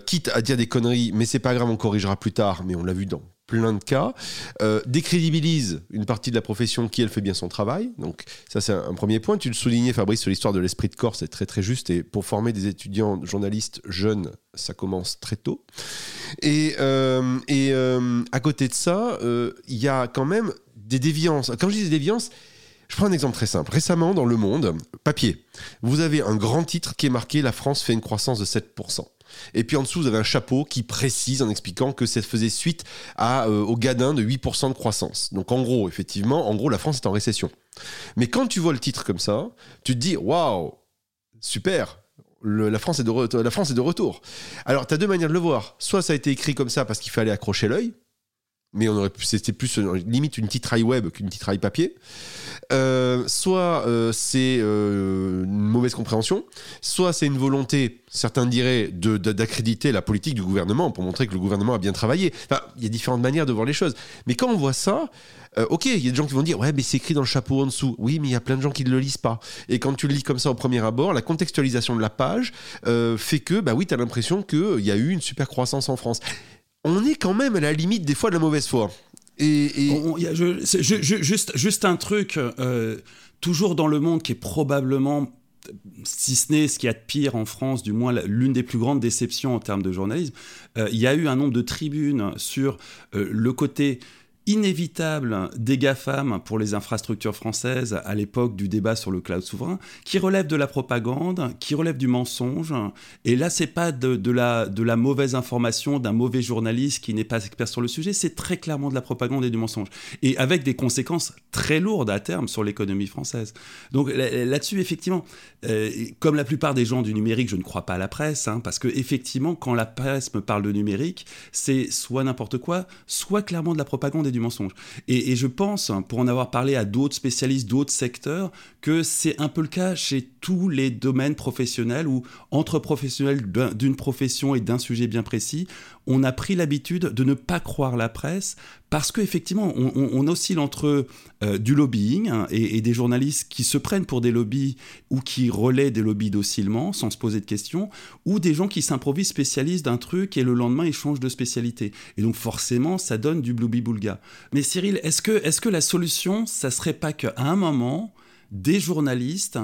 quitte à dire des conneries, mais c'est pas grave, on corrigera plus tard, mais on l'a vu dans plein de cas, euh, décrédibilise une partie de la profession qui, elle, fait bien son travail. Donc ça, c'est un, premier point. Tu le soulignais, Fabrice, sur l'histoire de l'esprit de corps, c'est très très juste. Et pour former des étudiants journalistes jeunes, ça commence très tôt. Et, euh, et euh, à côté de ça, il y a quand même des déviances. Quand je dis des déviances, je prends un exemple très simple. Récemment, dans Le Monde, papier, vous avez un grand titre qui est marqué La France fait une croissance de 7%. Et puis en dessous, vous avez un chapeau qui précise en expliquant que ça faisait suite euh, au gadin de 8% de croissance. Donc en gros, effectivement, en gros, la France est en récession. Mais quand tu vois le titre comme ça, tu te dis, waouh, super, la, France est de la France est de retour. Alors, tu as deux manières de le voir. Soit ça a été écrit comme ça parce qu'il fallait accrocher l'œil, mais on aurait c'était plus euh, limite une titraille web qu'une titraille papier. Euh, soit euh, c'est une mauvaise compréhension, soit c'est une volonté, certains diraient, d'accréditer la politique du gouvernement pour montrer que le gouvernement a bien travaillé. Enfin, il y a différentes manières de voir les choses. Mais quand on voit ça, ok, il y a des gens qui vont dire ouais, mais c'est écrit dans le chapeau en dessous. Oui, mais il y a plein de gens qui ne le lisent pas. Et quand tu le lis comme ça au premier abord, la contextualisation de la page fait que, bah oui, tu as l'impression qu'il y a eu une super croissance en France on est quand même à la limite des fois de la mauvaise foi. Et, juste, juste un truc, euh, toujours dans le monde qui est probablement, si ce n'est ce qu'il y a de pire en France, du moins l'une des plus grandes déceptions en termes de journalisme, euh, il y a eu un nombre de tribunes sur euh, le côté inévitable des GAFAM pour les infrastructures françaises à l'époque du débat sur le cloud souverain, qui relève de la propagande, qui relève du mensonge. Et là, c'est pas de, la, de la mauvaise information d'un mauvais journaliste qui n'est pas expert sur le sujet, c'est très clairement de la propagande et du mensonge. Et avec des conséquences très lourdes à terme sur l'économie française. Donc là-dessus, effectivement, euh, comme la plupart des gens du numérique, je ne crois pas à la presse, hein, parce que effectivement, quand la presse me parle de numérique, c'est soit n'importe quoi, soit clairement de la propagande et du mensonge. Et, je pense, pour en avoir parlé à d'autres spécialistes, d'autres secteurs, que c'est un peu le cas chez tous les domaines professionnels ou entre professionnels d'une profession et d'un sujet bien précis, on a pris l'habitude de ne pas croire la presse parce qu'effectivement, on, on, oscille entre euh, du lobbying hein, et, des journalistes qui se prennent pour des lobbies ou qui relaient des lobbies docilement sans se poser de questions, ou des gens qui s'improvisent spécialistes d'un truc et le lendemain ils changent de spécialité. Et donc forcément, ça donne du bloubi-boulga. Mais Cyril, est-ce que, est que la solution, ça serait pas qu'à un moment, des journalistes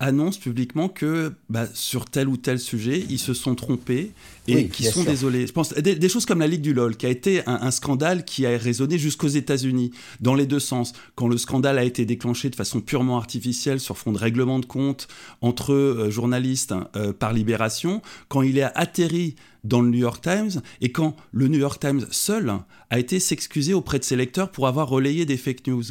annonce publiquement que bah, sur tel ou tel sujet, ils se sont trompés et qui sont désolés. Je pense des, choses comme la Ligue du LOL, qui a été un, scandale qui a résonné jusqu'aux États-Unis, dans les deux sens. Quand le scandale a été déclenché de façon purement artificielle sur fond de règlement de compte entre euh, journalistes euh, par Libération, quand il est atterri dans le New York Times et quand le New York Times seul a été s'excuser auprès de ses lecteurs pour avoir relayé des fake news.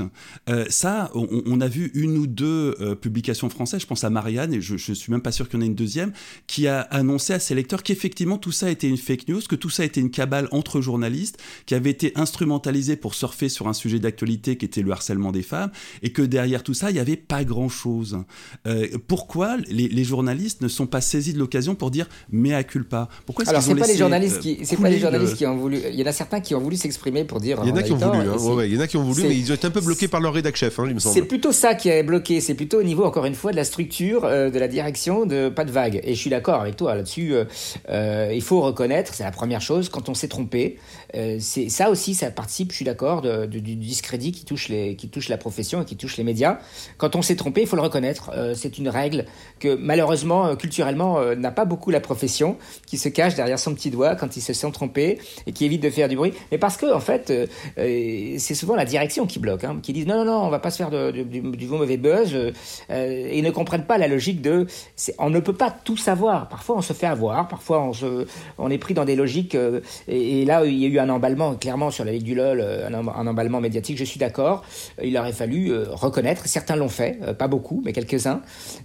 Euh, ça, on, a vu une ou deux euh, publications françaises, je pense à Marianne, et je ne suis même pas sûr qu'il y en ait une deuxième, qui a annoncé à ses lecteurs qu'effectivement tout ça était une fake news, que tout ça était une cabale entre journalistes, qui avait été instrumentalisé pour surfer sur un sujet d'actualité qui était le harcèlement des femmes, et que derrière tout ça, il n'y avait pas grand-chose. Euh, pourquoi les, journalistes ne sont pas saisis de l'occasion pour dire mea culpa Pourquoi Alors, c'est pas les journalistes qui, c'est pas les journalistes qui ont voulu. Il y en a certains qui ont voulu s'exprimer pour dire. Il y en a qui ont voulu. Hein, il y en a qui ont voulu, mais ils ont été un peu bloqués par leur rédac chef, hein, il me semble. C'est plutôt ça qui est bloqué. C'est plutôt au niveau, encore une fois, de la structure, euh, de la direction, de pas de vague. Et je suis d'accord avec toi là-dessus. Euh, euh, il faut reconnaître, c'est la première chose, quand on s'est trompé. C'est ça aussi, ça participe. Je suis d'accord du discrédit qui touche la profession et qui touche les médias. Quand on s'est trompé, il faut le reconnaître. c'est une règle que malheureusement, culturellement, n'a pas beaucoup la profession, qui se cache derrière son petit doigt quand ils se sont trompés et qui évitent de faire du bruit. Mais parce que, en fait, euh, euh, c'est souvent la direction qui bloque, hein, qui disent non, non, non, on va pas se faire du, du, mauvais buzz euh, et ils ne comprennent pas la logique de. on ne peut pas tout savoir. Parfois, on se fait avoir, parfois, on, est pris dans des logiques. Et, là, il y a eu un emballement, clairement, sur la Ligue du LOL, un, un emballement médiatique, je suis d'accord. Il aurait fallu reconnaître, certains l'ont fait, pas beaucoup, mais quelques-uns.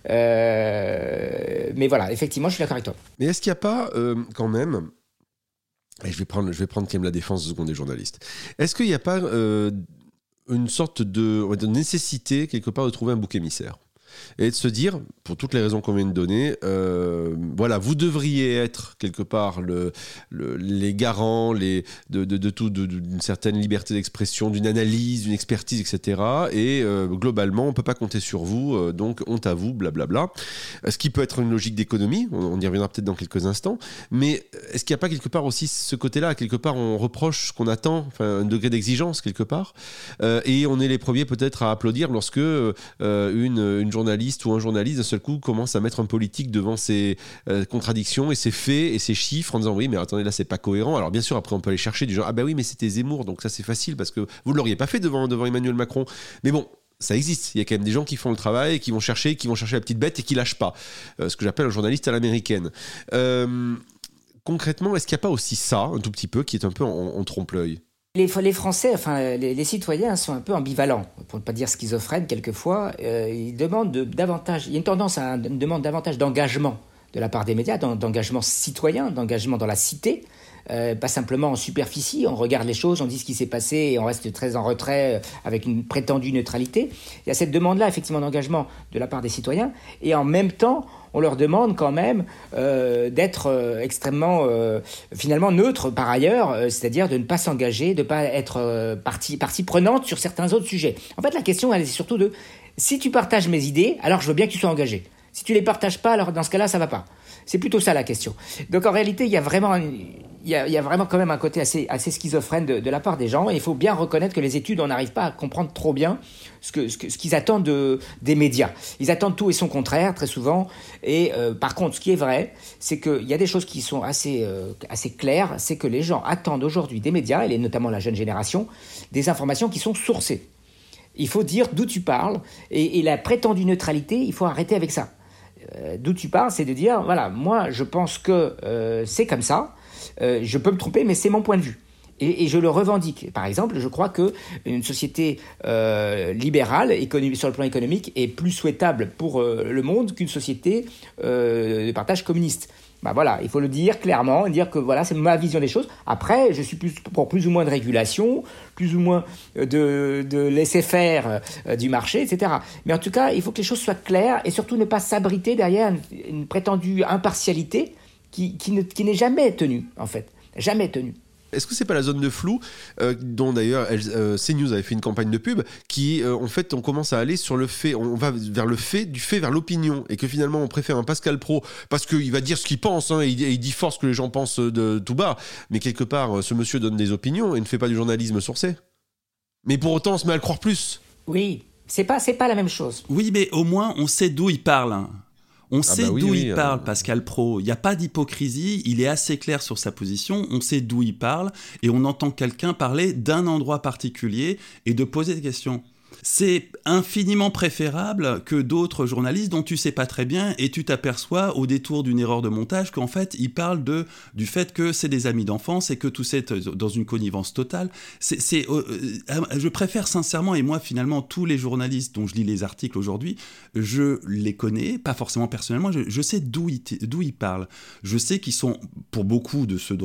mais voilà, effectivement, je suis d'accord avec toi. Mais est-ce qu'il n'y a pas, quand même, et je vais prendre, je vais prendre quand même la défense de seconde des journalistes. Est-ce qu'il n'y a pas euh, une sorte de, nécessité quelque part de trouver un bouc émissaire? Et de se dire, pour toutes les raisons qu'on vient de donner, euh, voilà, vous devriez être quelque part le, les garants de, de, de d'une certaine liberté d'expression, d'une analyse, d'une expertise, etc. Et euh, globalement, on ne peut pas compter sur vous, euh, donc honte à vous, blablabla. Ce qui peut être une logique d'économie, on, y reviendra peut-être dans quelques instants, mais est-ce qu'il n'y a pas quelque part aussi ce côté-là Quelque part, on reproche ce qu'on attend, un degré d'exigence quelque part, et on est les premiers peut-être à applaudir lorsque une, une journaliste ou un journaliste d'un seul coup commence à mettre un politique devant ses euh, contradictions et ses faits et ses chiffres en disant oui mais attendez là c'est pas cohérent alors bien sûr après on peut aller chercher du genre ah ben oui mais c'était Zemmour donc ça c'est facile parce que vous ne l'auriez pas fait devant, devant Emmanuel Macron mais bon ça existe. Il y a quand même des gens qui font le travail, qui vont chercher, qui vont chercher la petite bête et qui lâchent pas. Euh, ce que j'appelle un journaliste à l'américaine. Euh, concrètement, est-ce qu'il n'y a pas aussi ça, un tout petit peu, qui est un peu en trompe-l'œil? Les, Français, enfin les, citoyens sont un peu ambivalents, pour ne pas dire schizophrènes quelquefois. Euh, ils demandent davantage, il y a une tendance à une demande davantage d'engagement de la part des médias, d'engagement citoyen, d'engagement dans la cité. Euh, pas simplement en superficie, on regarde les choses, on dit ce qui s'est passé et on reste très en retrait euh, avec une prétendue neutralité. Il y a cette demande-là, effectivement, d'engagement de la part des citoyens, et en même temps, on leur demande quand même euh, d'être extrêmement finalement neutre par ailleurs, c'est-à-dire de ne pas s'engager, de ne pas être partie, partie prenante sur certains autres sujets. En fait, la question, elle est surtout de si tu partages mes idées, alors je veux bien que tu sois engagé. Si tu les partages pas, alors dans ce cas-là, ça va pas. C'est plutôt ça la question. Donc en réalité, il y a vraiment il y, a, vraiment quand même un côté assez, schizophrène de, la part des gens. Il faut bien reconnaître que les études, on n'arrive pas à comprendre trop bien ce qu'ils attendent de, des médias. Ils attendent tout et son contraire, très souvent. Et euh, par contre, ce qui est vrai, c'est qu'il y a des choses qui sont assez, euh, assez claires. C'est que les gens attendent aujourd'hui des médias, et notamment la jeune génération, des informations qui sont sourcées. Il faut dire d'où tu parles. Et, la prétendue neutralité, il faut arrêter avec ça. Euh, d'où tu parles, c'est de dire, voilà, moi je pense que c'est comme ça. Euh, je peux me tromper, mais c'est mon point de vue. Et, je le revendique. Par exemple, je crois que une société euh, libérale, sur le plan économique, est plus souhaitable pour euh, le monde qu'une société de partage communiste. Bah voilà, il faut le dire clairement, dire que voilà, c'est ma vision des choses. Après, je suis pour plus ou moins de régulation, plus ou moins de, de laisser faire du marché, etc. Mais en tout cas, il faut que les choses soient claires et surtout ne pas s'abriter derrière une prétendue impartialité qui, qui n'est jamais tenu, en fait. Jamais tenu. Est-ce que c'est pas la zone de flou euh, dont d'ailleurs euh, CNews avait fait une campagne de pub qui euh, en fait on commence à aller sur le fait, on va vers le fait, du fait vers l'opinion et que finalement on préfère un Pascal Pro parce qu'il va dire ce qu'il pense hein, et il, dit force que les gens pensent de tout bas, mais quelque part ce monsieur donne des opinions et ne fait pas du journalisme sourcé. Mais pour autant on se met à le croire plus. Oui, c'est pas c'est pas la même chose. Oui, mais au moins on sait d'où il parle. On ah sait bah d'où il euh. parle, Pascal Pro. Il n'y a pas d'hypocrisie, il est assez clair sur sa position, on sait d'où il parle, et on entend quelqu'un parler d'un endroit particulier et de poser des questions c'est infiniment préférable que d'autres journalistes dont tu sais pas très bien et tu t'aperçois au détour d'une erreur de montage qu'en fait ils parlent de du fait que c'est des amis d'enfance et que tout c'est dans une connivence totale. C'est, euh, euh, je préfère sincèrement et moi finalement tous les journalistes dont je lis les articles aujourd'hui, je les connais pas forcément personnellement, je, sais d'où ils, d'où ils parlent. Je sais qu'ils sont pour beaucoup de ceux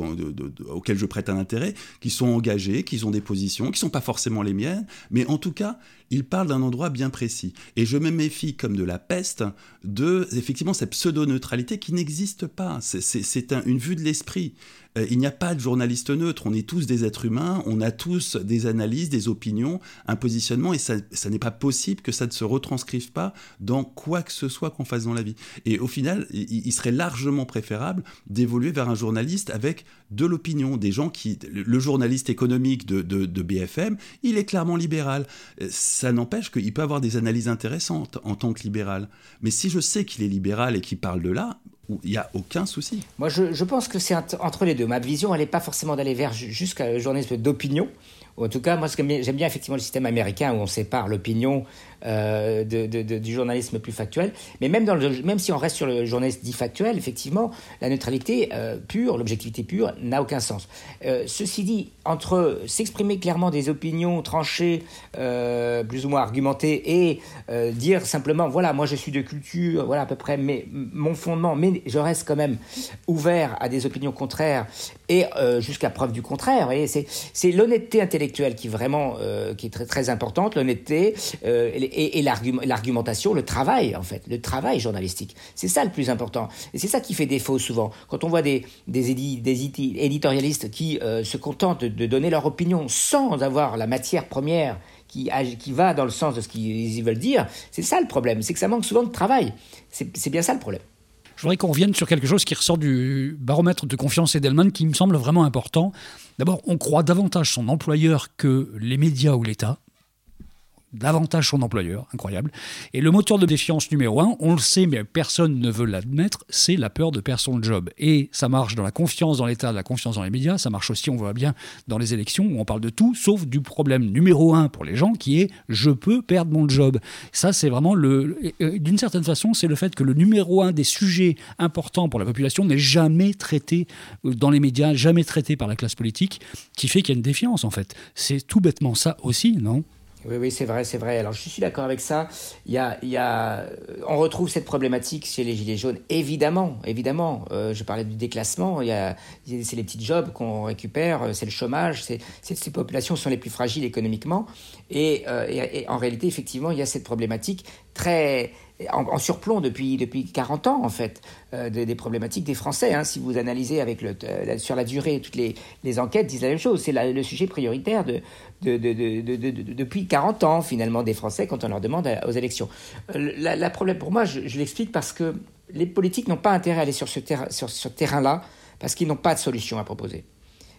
auxquels je prête un intérêt, qui sont engagés, qu'ils ont des positions, qui sont pas forcément les miennes, mais en tout cas il parle d'un endroit bien précis. Et je me méfie comme de la peste de, effectivement, cette pseudo-neutralité qui n'existe pas. C'est une vue de l'esprit. Euh, il n'y a pas de journaliste neutre, on est tous des êtres humains, on a tous des analyses, des opinions, un positionnement, et ça, n'est pas possible que ça ne se retranscrive pas dans quoi que ce soit qu'on fasse dans la vie. Et au final, il, serait largement préférable d'évoluer vers un journaliste avec de l'opinion, des gens qui... Le journaliste économique de, de BFM, il est clairement libéral. Euh, ça n'empêche qu'il peut avoir des analyses intéressantes en tant que libéral. Mais si je sais qu'il est libéral et qu'il parle de là, il n'y a aucun souci. Moi, je, pense que c'est entre les deux. Ma vision, elle n'est pas forcément d'aller vers jusqu'à journalisme d'opinion. En tout cas, moi, j'aime bien effectivement le système américain où on sépare l'opinion euh, du journalisme plus factuel. Mais même, dans le, même si on reste sur le journalisme dit factuel, effectivement, la neutralité euh, pure, l'objectivité pure n'a aucun sens. Euh, ceci dit, entre s'exprimer clairement des opinions tranchées, plus ou moins argumentées, et dire simplement, voilà, moi je suis de culture, voilà à peu près mais, mon fondement, mais je reste quand même ouvert à des opinions contraires et jusqu'à preuve du contraire. C'est l'honnêteté intellectuelle qui vraiment qui est très, très importante, l'honnêteté et, l'argumentation, le travail, en fait, le travail journalistique. C'est ça le plus important. Et c'est ça qui fait défaut souvent. Quand on voit des, des, éditorialistes qui euh, se contentent de, donner leur opinion sans avoir la matière première qui, qui va dans le sens de ce qu'ils veulent dire, c'est ça le problème. C'est que ça manque souvent de travail. C'est bien ça le problème. Je voudrais qu'on revienne sur quelque chose qui ressort du baromètre de confiance Edelman qui me semble vraiment important. D'abord, on croit davantage son employeur que les médias ou l'État davantage son employeur, incroyable. Et le moteur de défiance numéro un, on le sait, mais personne ne veut l'admettre, c'est la peur de perdre son job. Et ça marche dans la confiance dans l'État, la confiance dans les médias, ça marche aussi, on voit bien, dans les élections, où on parle de tout, sauf du problème numéro un pour les gens, qui est je peux perdre mon job. Ça, c'est vraiment le. D'une certaine façon, c'est le fait que le numéro un des sujets importants pour la population n'est jamais traité euh, dans les médias, jamais traité par la classe politique, qui fait qu'il y a une défiance, en fait. C'est tout bêtement ça aussi, non? Oui, oui, c'est vrai, c'est vrai. Alors, je suis d'accord avec ça. Il y a, il y a, on retrouve cette problématique chez les Gilets jaunes, évidemment, évidemment. Euh, je parlais du déclassement. Il y a, c'est les petits jobs qu'on récupère, c'est le chômage. C'est, ces populations sont les plus fragiles économiquement. Euh, et, en réalité, effectivement, il y a cette problématique très en, surplomb depuis, depuis 40 ans, en fait, euh, des, problématiques des Français. Hein. Si vous analysez avec le, sur la durée, toutes les, les enquêtes disent la même chose. C'est le sujet prioritaire de, de, depuis 40 ans, finalement, des Français quand on leur demande aux élections. Euh, la, problème pour moi, je, l'explique parce que les politiques n'ont pas intérêt à aller sur ce, sur ce terrain-là parce qu'ils n'ont pas de solution à proposer.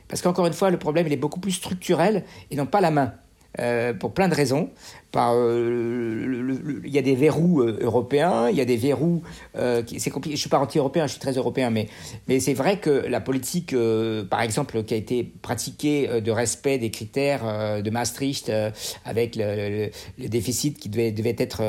Parce qu'encore une fois, le problème, il est beaucoup plus structurel et n'ont pas la main. Euh, pour plein de raisons. Euh, il y a des verrous euh, européens, il y a des verrous. c'est compliqué. Je suis pas anti-européen, je suis très européen, mais mais c'est vrai que la politique, par exemple, qui a été pratiquée de respect des critères de Maastricht, avec le, déficit qui devait être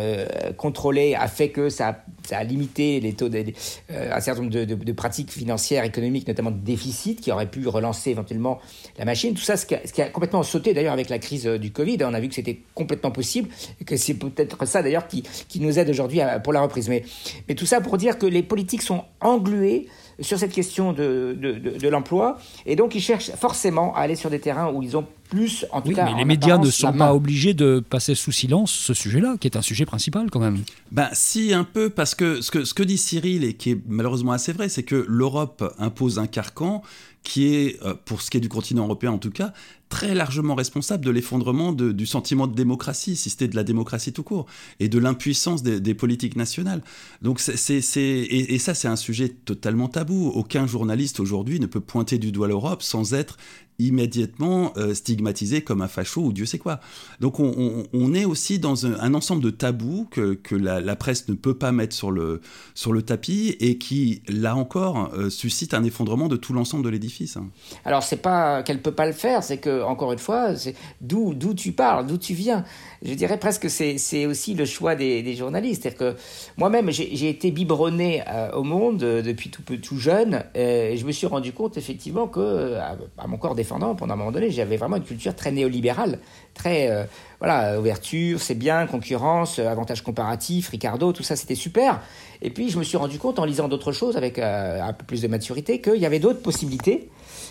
contrôlé, a fait que ça, a limité les taux de, un certain nombre de, pratiques financières, économiques, notamment de déficit, qui aurait pu relancer éventuellement la machine. Tout ça, ce qui a, ce qui a complètement sauté d'ailleurs avec la crise du Covid. On a vu que c'était complètement possible et que c'est peut-être ça d'ailleurs qui, qui, nous aide aujourd'hui pour la reprise. Mais, mais tout ça pour dire que les politiques sont engluées sur cette question de, de, de, l'emploi et donc ils cherchent forcément à aller sur des terrains où ils ont plus, en tout oui, cas. Mais les médias ne sont pas obligés de passer sous silence ce sujet-là, qui est un sujet principal quand même. Ben si, un peu, parce que ce que, ce que dit Cyril et qui est malheureusement assez vrai, c'est que l'Europe impose un carcan qui est, euh, pour ce qui est du continent européen en tout cas, très largement responsable de l'effondrement du sentiment de démocratie, si c'était de la démocratie tout court, et de l'impuissance des, politiques nationales. Donc c'est, et, et, ça, c'est un sujet totalement tabou. Aucun journaliste aujourd'hui ne peut pointer du doigt l'Europe sans être immédiatement euh, stigmatisé comme un facho ou Dieu sait quoi. Donc on, est aussi dans un, ensemble de tabous que, que la, presse ne peut pas mettre sur le, sur le tapis et qui, là encore, euh, suscite un effondrement de tout l'ensemble de l'édifice. Hein. Alors c'est pas qu'elle peut pas le faire, c'est que encore une fois, c'est d'où tu parles, d'où tu viens. Je dirais presque que c'est aussi le choix des, journalistes. C'est-à-dire que moi-même j'ai été biberonné euh, au monde depuis tout, tout jeune et je me suis rendu compte effectivement que à mon corps défendant, pendant un moment donné, j'avais vraiment une culture très néolibérale, très euh, voilà, ouverture, c'est bien, concurrence, euh, avantage comparatif, Ricardo, tout ça c'était super. Et puis je me suis rendu compte en lisant d'autres choses avec euh, un peu plus de maturité qu'il y avait d'autres possibilités,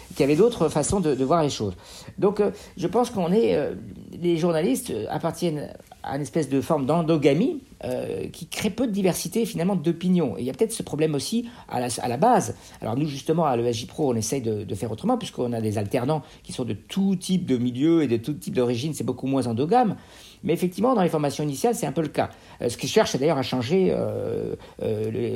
qu'il y avait d'autres façons de, de, voir les choses. Donc je pense qu'on est, les journalistes appartiennent à une espèce de forme d'endogamie euh, qui crée peu de diversité finalement d'opinion. Et il y a peut-être ce problème aussi à la, base. Alors nous justement à l'ESJ Pro on essaye de, faire autrement puisqu'on a des alternants qui sont de tout type de milieu et de tout type d'origine, c'est beaucoup moins endogame. Mais effectivement, dans les formations initiales, c'est un peu le cas. Euh, ce qui cherche d'ailleurs à changer euh,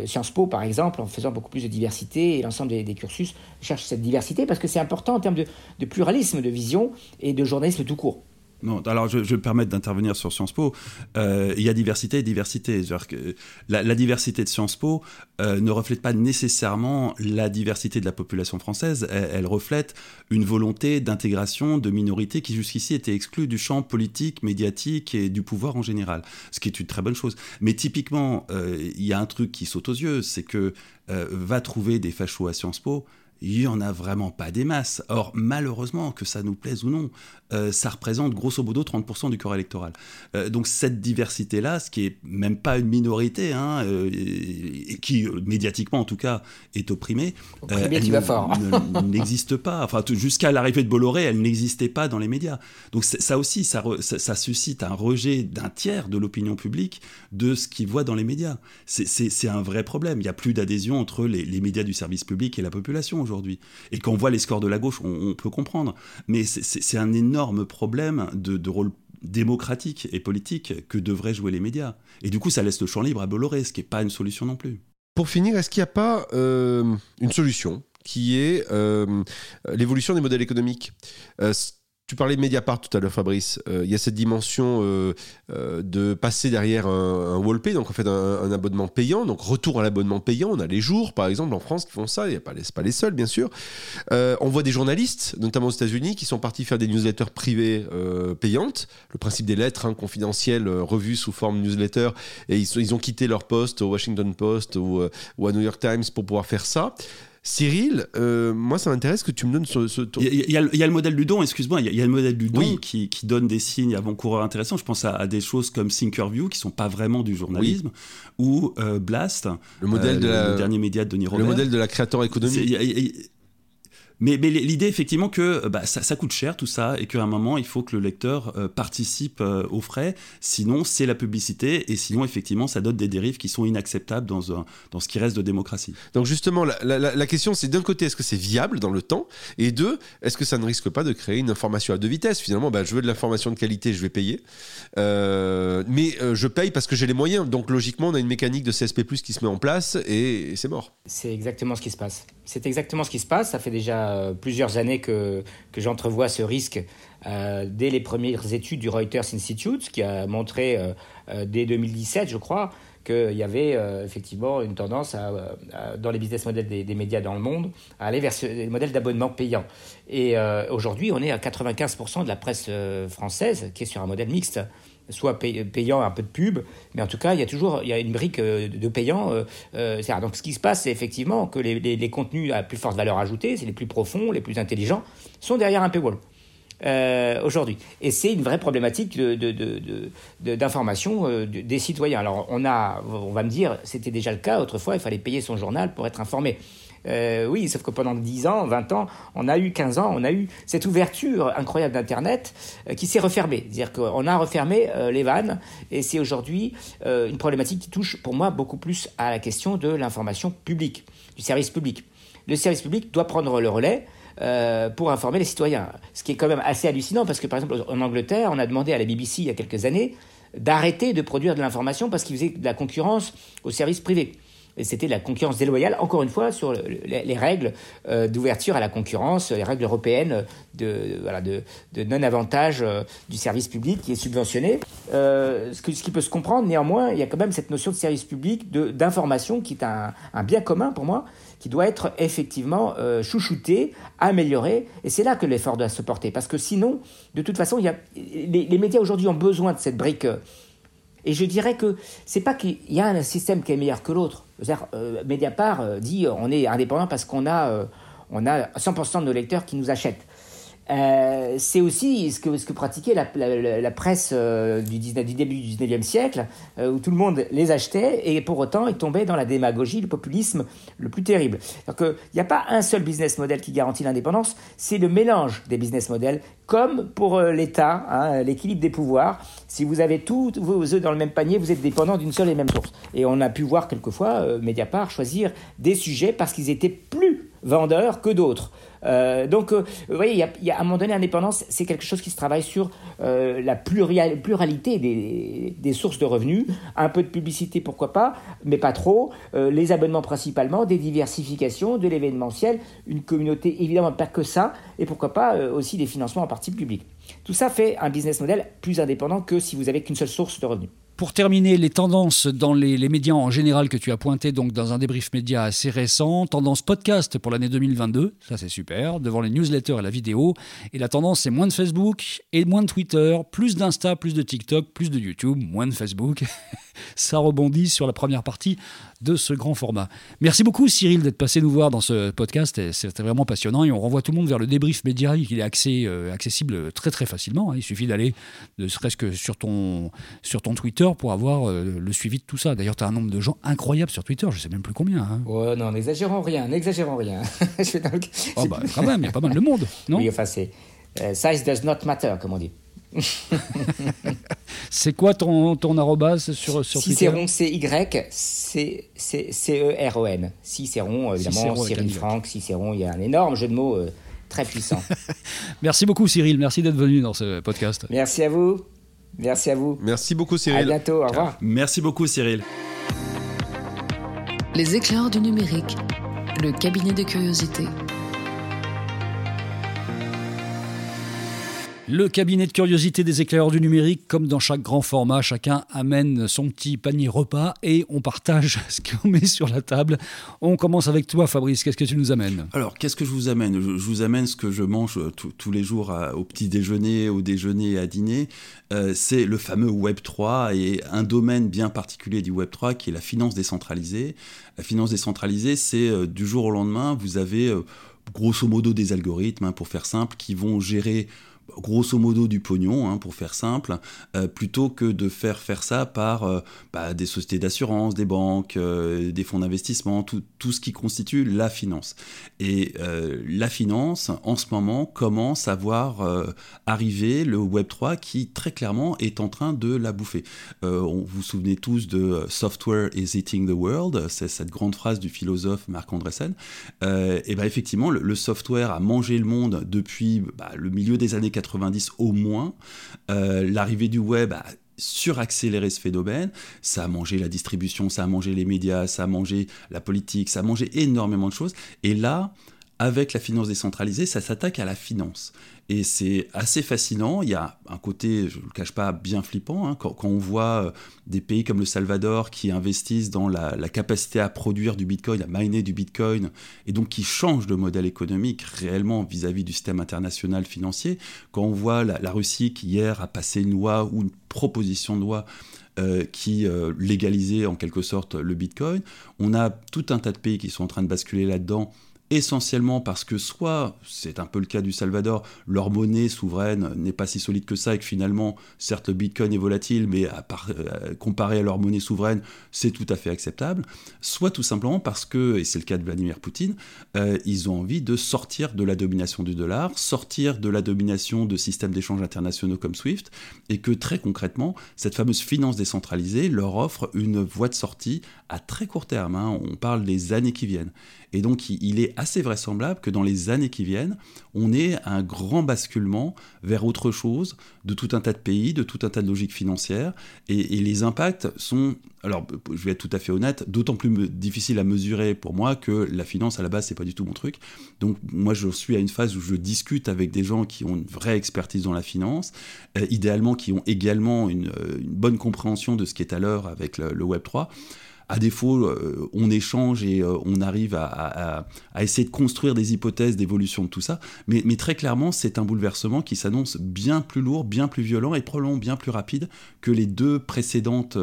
Sciences Po, par exemple, en faisant beaucoup plus de diversité, et l'ensemble des, cursus cherche cette diversité parce que c'est important en termes de, pluralisme de vision et de journalisme tout court. Non, alors je, vais me permettre d'intervenir sur Sciences Po. Euh, il y a diversité et diversité. Que la, diversité de Sciences Po euh, ne reflète pas nécessairement la diversité de la population française. Elle, reflète une volonté d'intégration de minorités qui jusqu'ici étaient exclues du champ politique, médiatique et du pouvoir en général. Ce qui est une très bonne chose. Mais typiquement, euh, il y a un truc qui saute aux yeux, c'est que va trouver des fachos à Sciences Po il n'y en a vraiment pas des masses. Or, malheureusement, que ça nous plaise ou non, euh, ça représente grosso modo 30% du corps électoral. Euh, donc cette diversité-là, ce qui est même pas une minorité, hein, euh, et, qui médiatiquement en tout cas est opprimée, elle n'existe pas. Enfin, jusqu'à l'arrivée de Bolloré, elle n'existait pas dans les médias. Donc ça aussi, ça, ça, suscite un rejet d'un tiers de l'opinion publique de ce qu'ils voit dans les médias. C'est un vrai problème. Il n'y a plus d'adhésion entre les, les médias du service public et la population aujourd'hui. Et quand on voit les scores de la gauche, on, peut comprendre. Mais c'est un énorme problème de, rôle démocratique et politique que devraient jouer les médias. Et du coup, ça laisse le champ libre à Bolloré, ce qui n'est pas une solution non plus. Pour finir, est-ce qu'il n'y a pas euh, une solution qui est euh, l'évolution des modèles économiques? Euh, tu parlais de Mediapart tout à l'heure, Fabrice. Euh, il y a cette dimension euh, euh, de passer derrière un, un wallpay, donc en fait un, abonnement payant, donc retour à l'abonnement payant. On a les jours, par exemple, en France qui font ça. N'y a pas, pas les seuls, bien sûr. on voit des journalistes, notamment aux États-Unis, qui sont partis faire des newsletters privées payantes. Le principe des lettres hein, confidentielles revues sous forme newsletter, et ils, ils, ont quitté leur poste au Washington Post ou, ou à New York Times pour pouvoir faire ça. Cyril, euh, moi ça m'intéresse que tu me donnes ce, tour. Il y, a le modèle du don, excuse-moi, il y, a le modèle du don qui, donne des signes avant-coureurs intéressants. Je pense à, des choses comme Thinkerview qui sont pas vraiment du journalisme ou euh, Blast, le modèle de euh, le dernier média de Denis Robert. Le modèle de la créateur économique. Mais, l'idée, effectivement, que bah, ça, coûte cher tout ça et qu'à un moment, il faut que le lecteur euh, participe euh, aux frais. Sinon, c'est la publicité et sinon, effectivement, ça donne des dérives qui sont inacceptables dans, dans ce qui reste de démocratie. Donc, justement, la, question, c'est d'un côté, est-ce que c'est viable dans le temps? Et deux, est-ce que ça ne risque pas de créer une information à deux vitesses? Finalement, bah, je veux de l'information de qualité, je vais payer. Euh, mais je paye parce que j'ai les moyens. Donc, logiquement, on a une mécanique de CSP, qui se met en place et c'est mort. C'est exactement ce qui se passe. C'est exactement ce qui se passe. Ça fait déjà euh, plusieurs années que, que j'entrevois ce risque euh, dès les premières études du Reuters Institute, qui a montré euh, dès 2017, je crois, qu'il y avait effectivement une tendance dans les business models des, médias dans le monde à aller vers ce modèle d'abonnement payant. Et aujourd'hui, on est à 95% de la presse française qui est sur un modèle mixte soit payant un peu de pub, mais en tout cas, il y a toujours il y a une brique euh, de payant. Euh, euh donc, ce qui se passe, c'est effectivement que les, les, contenus à plus forte valeur ajoutée, c'est les plus profonds, les plus intelligents, sont derrière un paywall. Aujourd'hui. Et c'est une vraie problématique d'information de, de, des citoyens. Alors, on, a, on va me dire, c'était déjà le cas autrefois, il fallait payer son journal pour être informé. Euh, oui, sauf que pendant 10 ans, 20 ans, on a eu 15 ans, on a eu cette ouverture incroyable d'Internet euh, qui s'est refermée. C'est-à-dire qu'on a refermé euh, les vannes et c'est aujourd'hui une problématique qui touche pour moi beaucoup plus à la question de l'information publique, du service public. Le service public doit prendre le relais. pour informer les citoyens. Ce qui est quand même assez hallucinant parce que par exemple en Angleterre, on a demandé à la BBC il y a quelques années d'arrêter de produire de l'information parce qu'ils faisaient de la concurrence au service privé c'était la concurrence déloyale, encore une fois, sur les, règles euh, d'ouverture à la concurrence, les règles européennes de, non-avantage euh, du service public qui est subventionné. Euh, ce, ce, qui peut se comprendre, néanmoins, il y a quand même cette notion de service public, d'information, qui est un, bien commun pour moi, qui doit être effectivement chouchouté, amélioré, et c'est là que l'effort doit se porter, parce que sinon, de toute façon, il y a, les, les médias aujourd'hui ont besoin de cette brique et je dirais que c'est pas qu'il y a un système qui est meilleur que l'autre. Euh, Mediapart euh, dit on est indépendant parce qu'on a, euh, on a 100% de nos lecteurs qui nous achètent. Euh, c'est aussi ce que, pratiquait la, presse euh, du, du, début du 19e siècle, euh, où tout le monde les achetait et pour autant ils tombaient dans la démagogie, le populisme le plus terrible. Donc il n'y a pas un seul business model qui garantit l'indépendance, c'est le mélange des business models, comme pour l'État, hein, l'équilibre des pouvoirs. Si vous avez tous vos œufs dans le même panier, vous êtes dépendant d'une seule et même source. Et on a pu voir quelquefois Mediapart choisir des sujets parce qu'ils étaient plus vendeurs que d'autres. Euh, donc, euh, vous voyez, y, a, à un moment donné, l'indépendance, c'est quelque chose qui se travaille sur euh, la pluralité des, des, sources de revenus. Un peu de publicité, pourquoi pas, mais pas trop. les abonnements principalement, des diversifications, de l'événementiel, une communauté, évidemment, pas que ça, et pourquoi pas aussi des financements en partie publics. Tout ça fait un business model plus indépendant que si vous avez qu'une seule source de revenus. Pour terminer, les tendances dans les, médias en général que tu as pointé donc dans un débrief média assez récent, tendance podcast pour l'année 2022, ça c'est super, devant les newsletters et la vidéo, et la tendance c'est moins de Facebook et moins de Twitter, plus d'Insta, plus de TikTok, plus de YouTube, moins de Facebook. ça rebondit sur la première partie de ce grand format. Merci beaucoup Cyril d'être passé nous voir dans ce podcast, c'était vraiment passionnant et on renvoie tout le monde vers le débrief média, il est accès, euh, accessible très très facilement, hein. il suffit d'aller ne serait-ce que sur ton, sur ton Twitter pour avoir euh, le suivi de tout ça. D'ailleurs, tu as un nombre de gens incroyable sur Twitter, je sais même plus combien. Hein. Oh non, n'exagérons rien, n'exagérons rien. oh, bah, quand même, il y a pas mal de monde, non? Oui, enfin c'est... Euh, size does not matter, comme on dit. c'est quoi ton, ton arrobas sur, sur Cicéron, c'est Y, C-E-R-O-N. Cicéron, évidemment, Cyril Franck, Cicéron, il y a un énorme jeu de mots euh, très puissant. merci beaucoup Cyril, merci d'être venu dans ce podcast. Merci à vous. Merci à vous. Merci beaucoup Cyril. À bientôt, au revoir. Merci beaucoup Cyril. Les éclairs du numérique, le cabinet de curiosité. Le cabinet de curiosité des éclaireurs du numérique, comme dans chaque grand format, chacun amène son petit panier repas et on partage ce qu'on met sur la table. On commence avec toi, Fabrice. Qu'est-ce que tu nous amènes? Alors, qu'est-ce que je vous amène? Je, vous amène ce que je mange tous les jours au petit déjeuner, au déjeuner à dîner. Euh, c'est le fameux Web 3 et un domaine bien particulier du Web 3 qui est la finance décentralisée. La finance décentralisée, c'est euh, du jour au lendemain, vous avez euh, grosso modo des algorithmes, hein, pour faire simple, qui vont gérer grosso modo du pognon, hein, pour faire simple, euh, plutôt que de faire faire ça par euh, bah, des sociétés d'assurance, des banques, euh, des fonds d'investissement, tout, ce qui constitue la finance. Et la finance, en ce moment, commence à voir arriver le Web3 qui, très clairement, est en train de la bouffer. vous vous souvenez tous de Software is eating the world, c'est cette grande phrase du philosophe Marc Andreessen. et bien effectivement, le, software a mangé le monde depuis bah, le milieu des années 90 au moins, euh, l'arrivée du web a suraccéléré ce phénomène. Ça a mangé la distribution, ça a mangé les médias, ça a mangé la politique, ça a mangé énormément de choses. Et là, avec la finance décentralisée, ça s'attaque à la finance. Et c'est assez fascinant. Il y a un côté, je ne le cache pas, bien flippant. Hein, quand, on voit euh, des pays comme le Salvador qui investissent dans la, capacité à produire du Bitcoin, à miner du Bitcoin, et donc qui changent de modèle économique réellement vis-à-vis du système international financier. Quand on voit la, Russie qui hier a passé une loi ou une proposition de loi euh, qui euh, légalisait en quelque sorte le Bitcoin. On a tout un tas de pays qui sont en train de basculer là-dedans essentiellement parce que soit, c'est un peu le cas du Salvador, leur monnaie souveraine n'est pas si solide que ça et que finalement, certes le Bitcoin est volatile, mais euh, comparé à leur monnaie souveraine, c'est tout à fait acceptable, soit tout simplement parce que, et c'est le cas de Vladimir Poutine, euh, ils ont envie de sortir de la domination du dollar, sortir de la domination de systèmes d'échange internationaux comme SWIFT, et que très concrètement, cette fameuse finance décentralisée leur offre une voie de sortie à très court terme, hein. on parle des années qui viennent. Et donc, il est assez vraisemblable que dans les années qui viennent, on ait un grand basculement vers autre chose de tout un tas de pays, de tout un tas de logiques financières. Et, les impacts sont, alors je vais être tout à fait honnête, d'autant plus difficiles à mesurer pour moi que la finance à la base, c'est pas du tout mon truc. Donc, moi, je suis à une phase où je discute avec des gens qui ont une vraie expertise dans la finance, euh, idéalement qui ont également une, euh, bonne compréhension de ce qui est à l'heure avec le Web 3. À défaut, euh, on échange et euh, on arrive à, essayer de construire des hypothèses d'évolution de tout ça. Mais, très clairement, c'est un bouleversement qui s'annonce bien plus lourd, bien plus violent et probablement bien plus rapide que les deux précédentes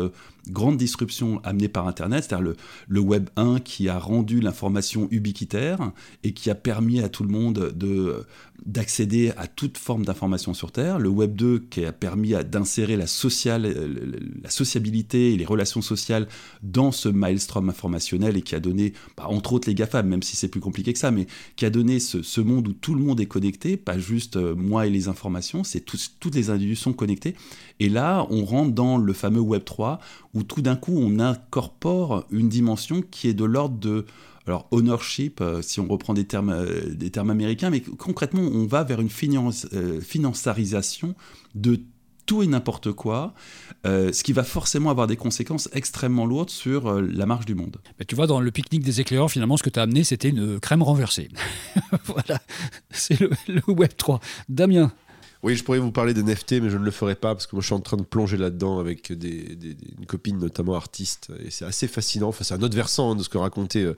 grandes disruptions amenées par Internet, c'est-à-dire le, Web 1 qui a rendu l'information ubiquitaire et qui a permis à tout le monde de, d'accéder à toute forme d'information sur Terre, le Web 2 qui a permis d'insérer la, la sociabilité et les relations sociales dans ce maelstrom informationnel et qui a donné, bah, entre autres les GAFAM, même si c'est plus compliqué que ça, mais qui a donné ce, monde où tout le monde est connecté, pas juste euh, moi et les informations, c'est toutes les individus sont connectés. Et là, on rentre dans le fameux Web 3 où tout d'un coup on incorpore une dimension qui est de l'ordre de alors ownership, si on reprend des termes, des termes américains, mais concrètement, on va vers une finance, financiarisation de tout et n'importe quoi, euh, ce qui va forcément avoir des conséquences extrêmement lourdes sur euh, la marche du monde. Mais tu vois, dans le pique-nique des éclaireurs, finalement, ce que tu as amené, c'était une crème renversée. voilà, c'est le, Web 3. Damien, oui, je pourrais vous parler des NFT, mais je ne le ferai pas parce que moi je suis en train de plonger là-dedans avec des, une copine, notamment artiste, et c'est assez fascinant. Enfin, c'est un autre versant hein, de ce que racontait euh,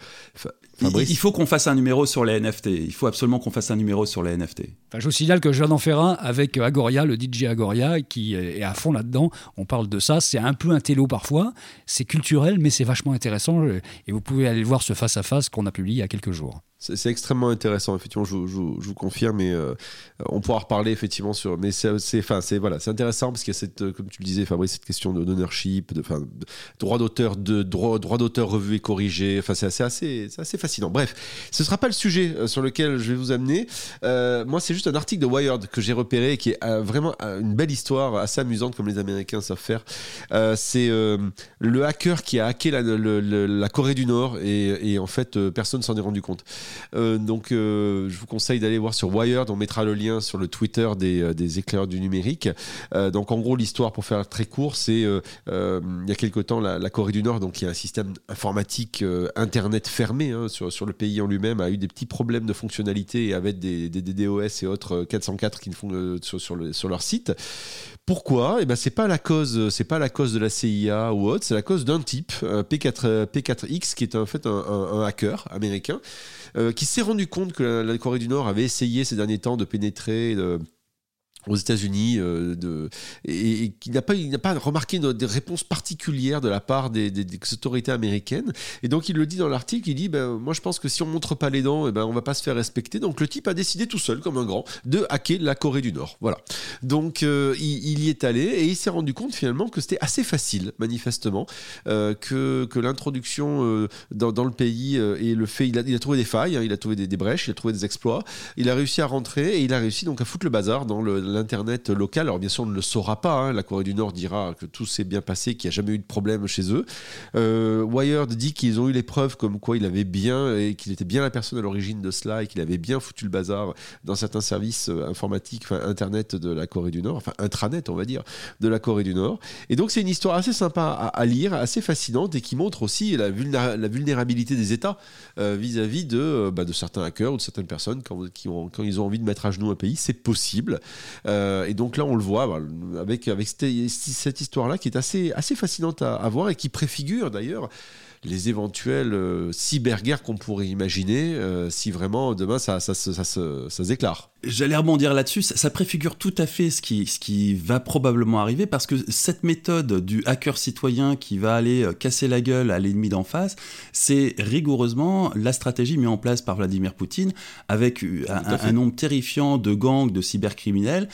Fabrice. Il, faut qu'on fasse un numéro sur les NFT. Il faut absolument qu'on fasse un numéro sur les NFT. Enfin, je vous signale que je viens d'en faire un avec Agoria, le DJ Agoria, qui est à fond là-dedans. On parle de ça. C'est un peu un télo parfois. C'est culturel, mais c'est vachement intéressant. Et vous pouvez aller voir ce face-à-face qu'on a publié il y a quelques jours. C'est extrêmement intéressant, effectivement, je, vous confirme, et euh, on pourra reparler effectivement sur. Mais c'est enfin, voilà, intéressant parce qu'il y a cette, euh, comme tu le disais, Fabrice, cette question d'ownership, de, de, droit d'auteur, de droit, droit d'auteur revu et corrigé. Enfin, c'est assez, assez, assez Bref, ce ne sera pas le sujet euh, sur lequel je vais vous amener. moi, c'est juste un article de Wired que j'ai repéré et qui est vraiment une belle histoire, assez amusante comme les Américains savent faire. c'est le hacker qui a hacké la, Corée du Nord et, en fait, personne s'en est rendu compte. Euh, donc, euh, je vous conseille d'aller voir sur Wired. On mettra le lien sur le Twitter des, euh, des éclaireurs du numérique. donc, en gros, l'histoire, pour faire très court, c'est il y a quelque temps, la, Corée du Nord, donc il y a un système informatique Internet fermé hein, sur, sur le pays en lui-même, a eu des petits problèmes de fonctionnalité avec des, des DDoS et autres 404 qui ne font sur, sur, le, sur leur site. Pourquoi? Eh ben c'est pas la cause, c'est pas la cause de la CIA ou autre, c'est la cause d'un type P4 P4X qui est en fait un, hacker américain euh, qui s'est rendu compte que la, Corée du Nord avait essayé ces derniers temps de pénétrer aux États-Unis euh, de, et, qui n'a pas, pas remarqué des réponses particulières de la part des, autorités américaines. Et donc il le dit dans l'article, il dit ben, moi je pense que si on montre pas les dents, et eh ben on va pas se faire respecter. Donc le type a décidé tout seul, comme un grand, de hacker la Corée du Nord. Voilà. Donc euh, il, y est allé et il s'est rendu compte finalement que c'était assez facile, manifestement, euh, que, que l'introduction dans, dans, le pays et le fait, il a, il a trouvé des failles, hein, il a trouvé des, des, brèches, il a trouvé des exploits, il a réussi à rentrer et il a réussi donc à foutre le bazar dans le l'Internet local. Alors bien sûr, on ne le saura pas. Hein. La Corée du Nord dira que tout s'est bien passé, qu'il n'y a jamais eu de problème chez eux. Euh, Wired dit qu'ils ont eu les preuves comme quoi il avait bien et qu'il était bien la personne à l'origine de cela et qu'il avait bien foutu le bazar dans certains services euh, informatiques, enfin Internet de la Corée du Nord, enfin intranet on va dire, de la Corée du Nord. Et donc c'est une histoire assez sympa à, lire, assez fascinante et qui montre aussi la, vulnérabilité des États euh, vis-à-vis de, bah, de certains hackers ou de certaines personnes quand ils ont envie de mettre à genoux un pays. C'est possible. Euh, et donc là, on le voit avec, avec cette, histoire-là qui est assez, fascinante à voir et qui préfigure d'ailleurs les éventuelles euh, cyberguerres qu'on pourrait imaginer euh, si vraiment demain ça, ça, ça, ça, ça s'éclare. J'allais rebondir là-dessus, ça, préfigure tout à fait ce qui, ce qui va probablement arriver parce que cette méthode du hacker citoyen qui va aller euh, casser la gueule à l'ennemi d'en face, c'est rigoureusement la stratégie mise en place par Vladimir Poutine avec un, un, nombre terrifiant de gangs de cybercriminels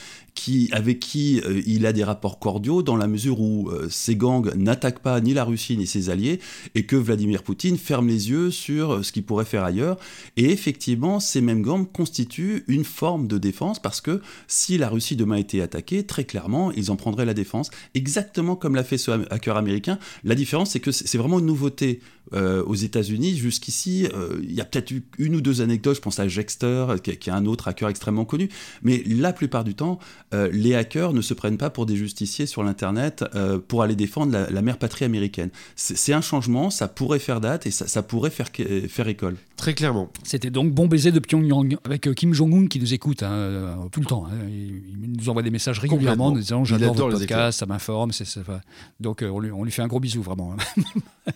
avec qui il a des rapports cordiaux dans la mesure où ces gangs n'attaquent pas ni la Russie ni ses alliés et que Vladimir Poutine ferme les yeux sur euh, ce qu'il pourrait faire ailleurs. Et effectivement, ces mêmes gangs constituent une forme de défense parce que si la Russie demain était attaquée, très clairement, ils en prendraient la défense, exactement comme l'a fait ce hacker américain. La différence, c'est que c'est vraiment une nouveauté euh, aux États-Unis. Jusqu'ici, euh, il y a peut-être eu une ou deux anecdotes. Je pense à Jexter, qui, est un autre hacker extrêmement connu. Mais la plupart du temps, les hackers ne se prennent pas pour des justiciers sur l'Internet pour aller défendre la, la mère patrie américaine. C'est un changement, ça pourrait faire date et ça, pourrait faire, faire école. Très clairement. C'était donc bon baiser de Pyongyang avec euh, Kim Jong-un qui nous écoute hein, euh, tout le temps. Hein. Il, nous envoie des messages régulièrement en disant j'adore votre podcast, ça m'informe. Donc euh, on, lui, on, lui, fait un gros bisou vraiment. Hein.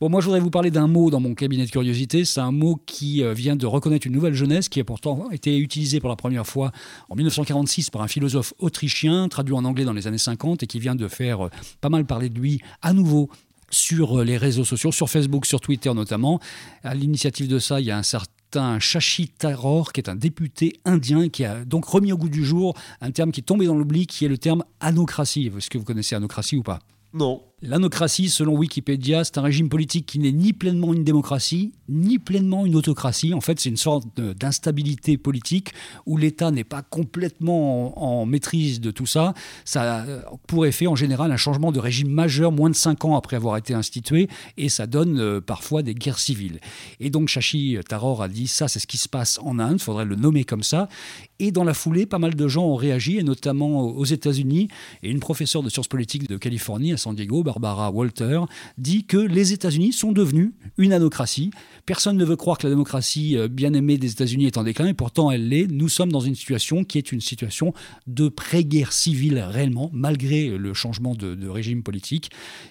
bon, moi je voudrais vous parler d'un mot dans mon cabinet de curiosité. C'est un mot qui vient de reconnaître une nouvelle jeunesse qui a pourtant été utilisé pour la première fois en 1946 par un philosophe autrichien, traduit en anglais dans les années 50 et qui vient de faire pas mal parler de lui à nouveau sur euh, les réseaux sociaux, sur Facebook, sur Twitter notamment. À l'initiative de ça, il y a un certain Shashi Tharoor, qui est un député indien, qui a donc remis au goût du jour un terme qui est tombé dans l'oubli, qui est le terme anocratie. Est-ce que vous connaissez anocratie ou pas? Non. L'anocratie, selon Wikipédia, c'est un régime politique qui n'est ni pleinement une démocratie, ni pleinement une autocratie. En fait, c'est une sorte d'instabilité politique où l'État n'est pas complètement en, maîtrise de tout ça. Ça a pour effet, en général, un changement de régime majeur moins de cinq ans après avoir été institué, et ça donne euh, parfois des guerres civiles. Et donc, Shashi Taror a dit ça, c'est ce qui se passe en Inde, il faudrait le nommer comme ça. Et dans la foulée, pas mal de gens ont réagi, et notamment aux États-Unis. Et une professeure de sciences politiques de Californie, à San Diego, Barbara Walter, dit que les États-Unis sont devenus une anocratie. Personne ne veut croire que la démocratie euh, bien aimée des États-Unis est en déclin, et pourtant elle l'est. Nous sommes dans une situation qui est une situation de pré-guerre civile réellement, malgré le changement de, régime politique.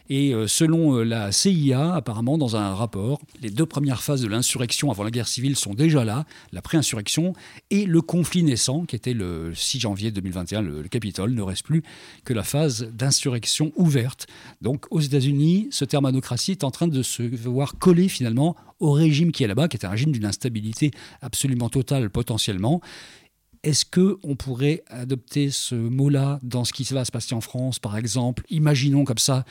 Et euh, selon euh, la CIA, apparemment, dans un rapport, les deux premières phases de l'insurrection avant la guerre civile sont déjà là, la pré-insurrection et le conflit qui était le 6 janvier 2021, le, Capitole, ne reste plus que la phase d'insurrection ouverte. Donc aux États-Unis, ce terme anocratie est en train de se voir coller finalement au régime qui est là-bas, qui est un régime d'une instabilité absolument totale potentiellement. Est-ce que on pourrait adopter ce mot-là dans ce qui va se passer en France, par exemple? Imaginons comme ça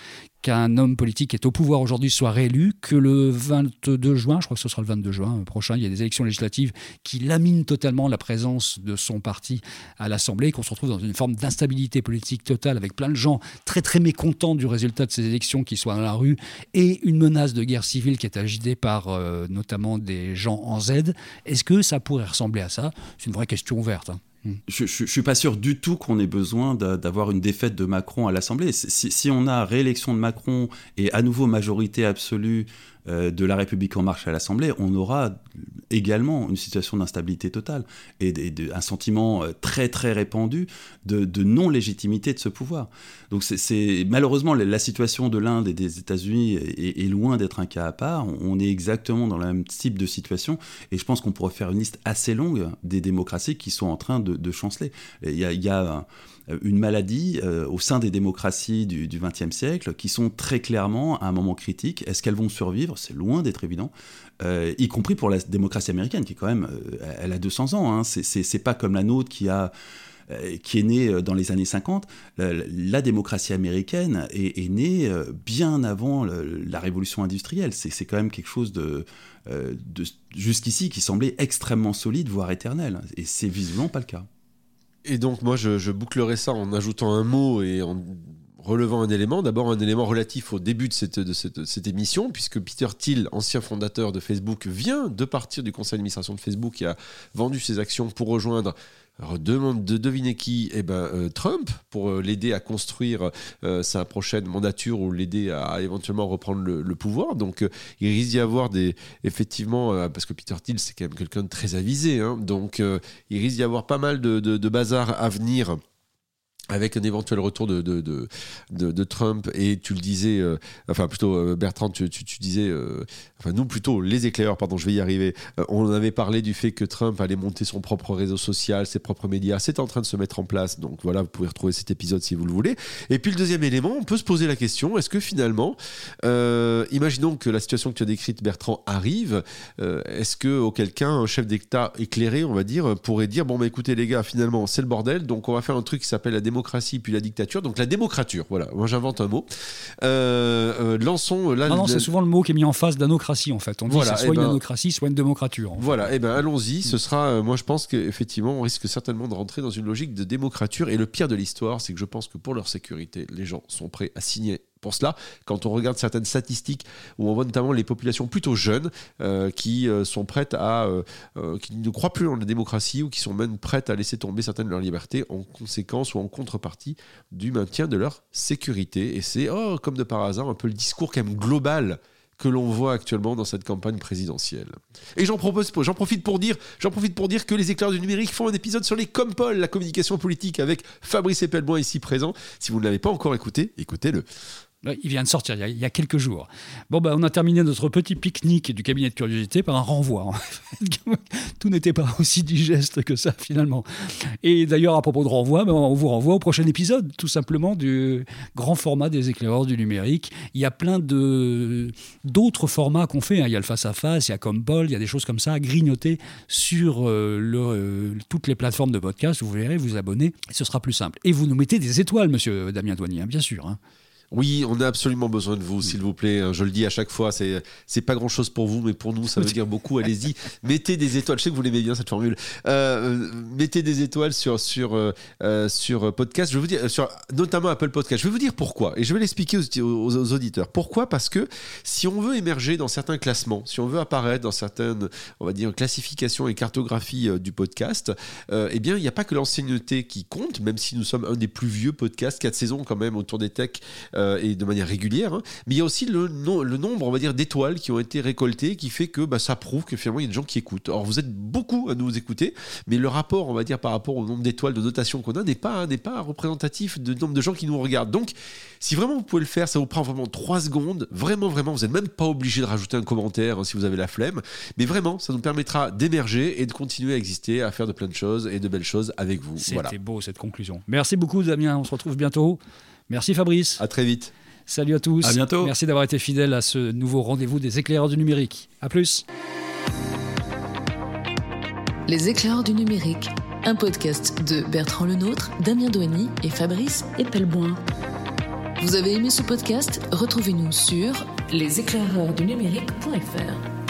qu'un homme politique qui est au pouvoir aujourd'hui soit réélu, que le 22 juin, je crois que ce sera le 22 juin prochain, il y a des élections législatives qui laminent totalement la présence de son parti à l'Assemblée, qu'on se retrouve dans une forme d'instabilité politique totale avec plein de gens très très mécontents du résultat de ces élections qui soient dans la rue et une menace de guerre civile qui est agitée par euh, notamment des gens en Z. Est-ce que ça pourrait ressembler à ça? C'est une vraie question ouverte. Hein. Je, ne suis pas sûr du tout qu'on ait besoin d'avoir une défaite de Macron à l'Assemblée. Si, si, on a réélection de Macron et à nouveau majorité absolue euh, de la République en marche à l'Assemblée, on aura également une situation d'instabilité totale et, un sentiment euh, très très répandu de, non-légitimité de ce pouvoir. Donc c'est malheureusement la, situation de l'Inde et des États-Unis est, loin d'être un cas à part. On est exactement dans le même type de situation et je pense qu'on pourrait faire une liste assez longue des démocraties qui sont en train de, chanceler. Il y a, il y a euh, une maladie euh, au sein des démocraties du XXe siècle qui sont très clairement à un moment critique. Est-ce qu'elles vont survivre? C'est loin d'être évident. Euh, y compris pour la démocratie américaine qui quand même, elle a 200 ans. Hein. C'est pas comme la nôtre qui a qui est née dans les années 50, la, démocratie américaine est, née bien avant la révolution industrielle. C'est quand même quelque chose de, de jusqu'ici qui semblait extrêmement solide, voire éternel. Et c'est visiblement pas le cas. Et donc moi je, bouclerai ça en ajoutant un mot et en relevant un élément. D'abord un élément relatif au début de cette, émission, puisque Peter Thiel, ancien fondateur de Facebook, vient de partir du conseil d'administration de Facebook et a vendu ses actions pour rejoindre demande de deviner qui Eh ben, euh, Trump, pour euh, l'aider à construire euh, sa prochaine mandature ou l'aider à, éventuellement reprendre le, pouvoir. Donc, il risque d'y avoir des. Effectivement, parce que Peter Thiel, c'est quand même quelqu'un de très avisé. Hein, donc, il risque d'y avoir pas mal de, de bazar à venir avec un éventuel retour de, de, de, Trump, et tu le disais, euh, enfin plutôt euh, Bertrand, tu, disais, euh, enfin nous plutôt, les éclaireurs, pardon, je vais y arriver, on avait parlé du fait que Trump allait monter son propre réseau social, ses propres médias, c'est en train de se mettre en place, donc voilà, vous pouvez retrouver cet épisode si vous le voulez. Et puis le deuxième élément, on peut se poser la question, est-ce que finalement, imaginons que la situation que tu as décrite Bertrand arrive, est-ce que cas un chef d'État éclairé, on va dire, pourrait dire, bon bah écoutez les gars, finalement c'est le bordel, donc on va faire un truc qui s'appelle la démocratie démocratie puis la dictature. Donc la démocrature, voilà. Moi j'invente un mot. Euh, euh, lançons là. Non, non, c'est souvent le mot qui est mis en face d'anocratie en fait. On dit voilà, c'est soit eh une ben, anocratie, soit une démocrature. Voilà. Et eh ben allons-y. Ce sera. Euh, moi je pense qu'effectivement on risque certainement de rentrer dans une logique de démocrature. Et le pire de l'histoire, c'est que je pense que pour leur sécurité, les gens sont prêts à signer pour cela. Quand on regarde certaines statistiques où on voit notamment les populations plutôt jeunes euh, qui euh, sont prêtes à, euh, qui ne croient plus en la démocratie ou qui sont même prêtes à laisser tomber certaines de leurs libertés en conséquence ou en contrepartie du maintien de leur sécurité. Et c'est, oh, comme de par hasard, un peu le discours quand même global que l'on voit actuellement dans cette campagne présidentielle. Et j'en profite pour dire, j'en profite pour dire que les éclairs du numérique font un épisode sur les Compol, la communication politique avec Fabrice Epelboin ici présent. Si vous ne l'avez pas encore écouté, écoutez-le. Il vient de sortir il y, a, quelques jours. Bon, ben, on a terminé notre petit pique-nique du cabinet de curiosité par un renvoi. Tout n'était pas aussi digeste que ça, finalement. Et d'ailleurs, à propos de renvoi, ben, on vous renvoie au prochain épisode, tout simplement, du grand format des éclaireurs du numérique. Il y a plein d'autres formats qu'on fait. Hein. Il y a le face-à-face, il y a comme Paul, il y a des choses comme ça à grignoter sur euh, euh, toutes les plateformes de podcast. Vous verrez, vous abonner, ce sera plus simple. Et vous nous mettez des étoiles, monsieur Damien Douanier, hein, bien sûr. Hein. Oui, on a absolument besoin de vous, s'il vous plaît. Je le dis à chaque fois, c'est c'est pas grand chose pour vous, mais pour nous, ça veut dire beaucoup. Allez-y, mettez des étoiles. Je sais que vous l'aimez bien cette formule. Euh, mettez des étoiles sur sur euh, sur podcast. Je vais vous dire sur notamment Apple Podcast. Je vais vous dire pourquoi et je vais l'expliquer aux, aux, auditeurs. Pourquoi? Parce que si on veut émerger dans certains classements, si on veut apparaître dans certaines, on va dire classifications et cartographies du podcast, eh bien, il n'y a pas que l'ancienneté qui compte, même si nous sommes un des plus vieux podcasts, quatre saisons quand même autour des techs euh, et de manière régulière. Hein. Mais il y a aussi le, le nombre, on va dire, d'étoiles qui ont été récoltées, qui fait que bah, ça prouve que finalement il y a des gens qui écoutent. Alors vous êtes beaucoup à nous écouter, mais le rapport, on va dire, par rapport au nombre d'étoiles de notation qu'on a n'est pas, n'est pas représentatif du nombre de gens qui nous regardent. Donc, si vraiment vous pouvez le faire, ça vous prend vraiment 3 secondes. Vraiment, vraiment, vous n'êtes même pas obligé de rajouter un commentaire hein, si vous avez la flemme. Mais vraiment, ça nous permettra d'émerger et de continuer à exister, à faire de plein de choses et de belles choses avec vous. C'était beau cette conclusion. Merci beaucoup, Damien. On se retrouve bientôt. Merci, Fabrice. À très vite. Salut à tous. À bientôt. Merci d'avoir été fidèle à ce nouveau rendez-vous des éclaireurs du numérique. À plus. Les éclaireurs du numérique, un podcast de Bertrand Lenôtre, Damien Douany et Fabrice Epelboin. Vous avez aimé ce podcast? Retrouvez-nous sur leséclaireurdunumérique.fr.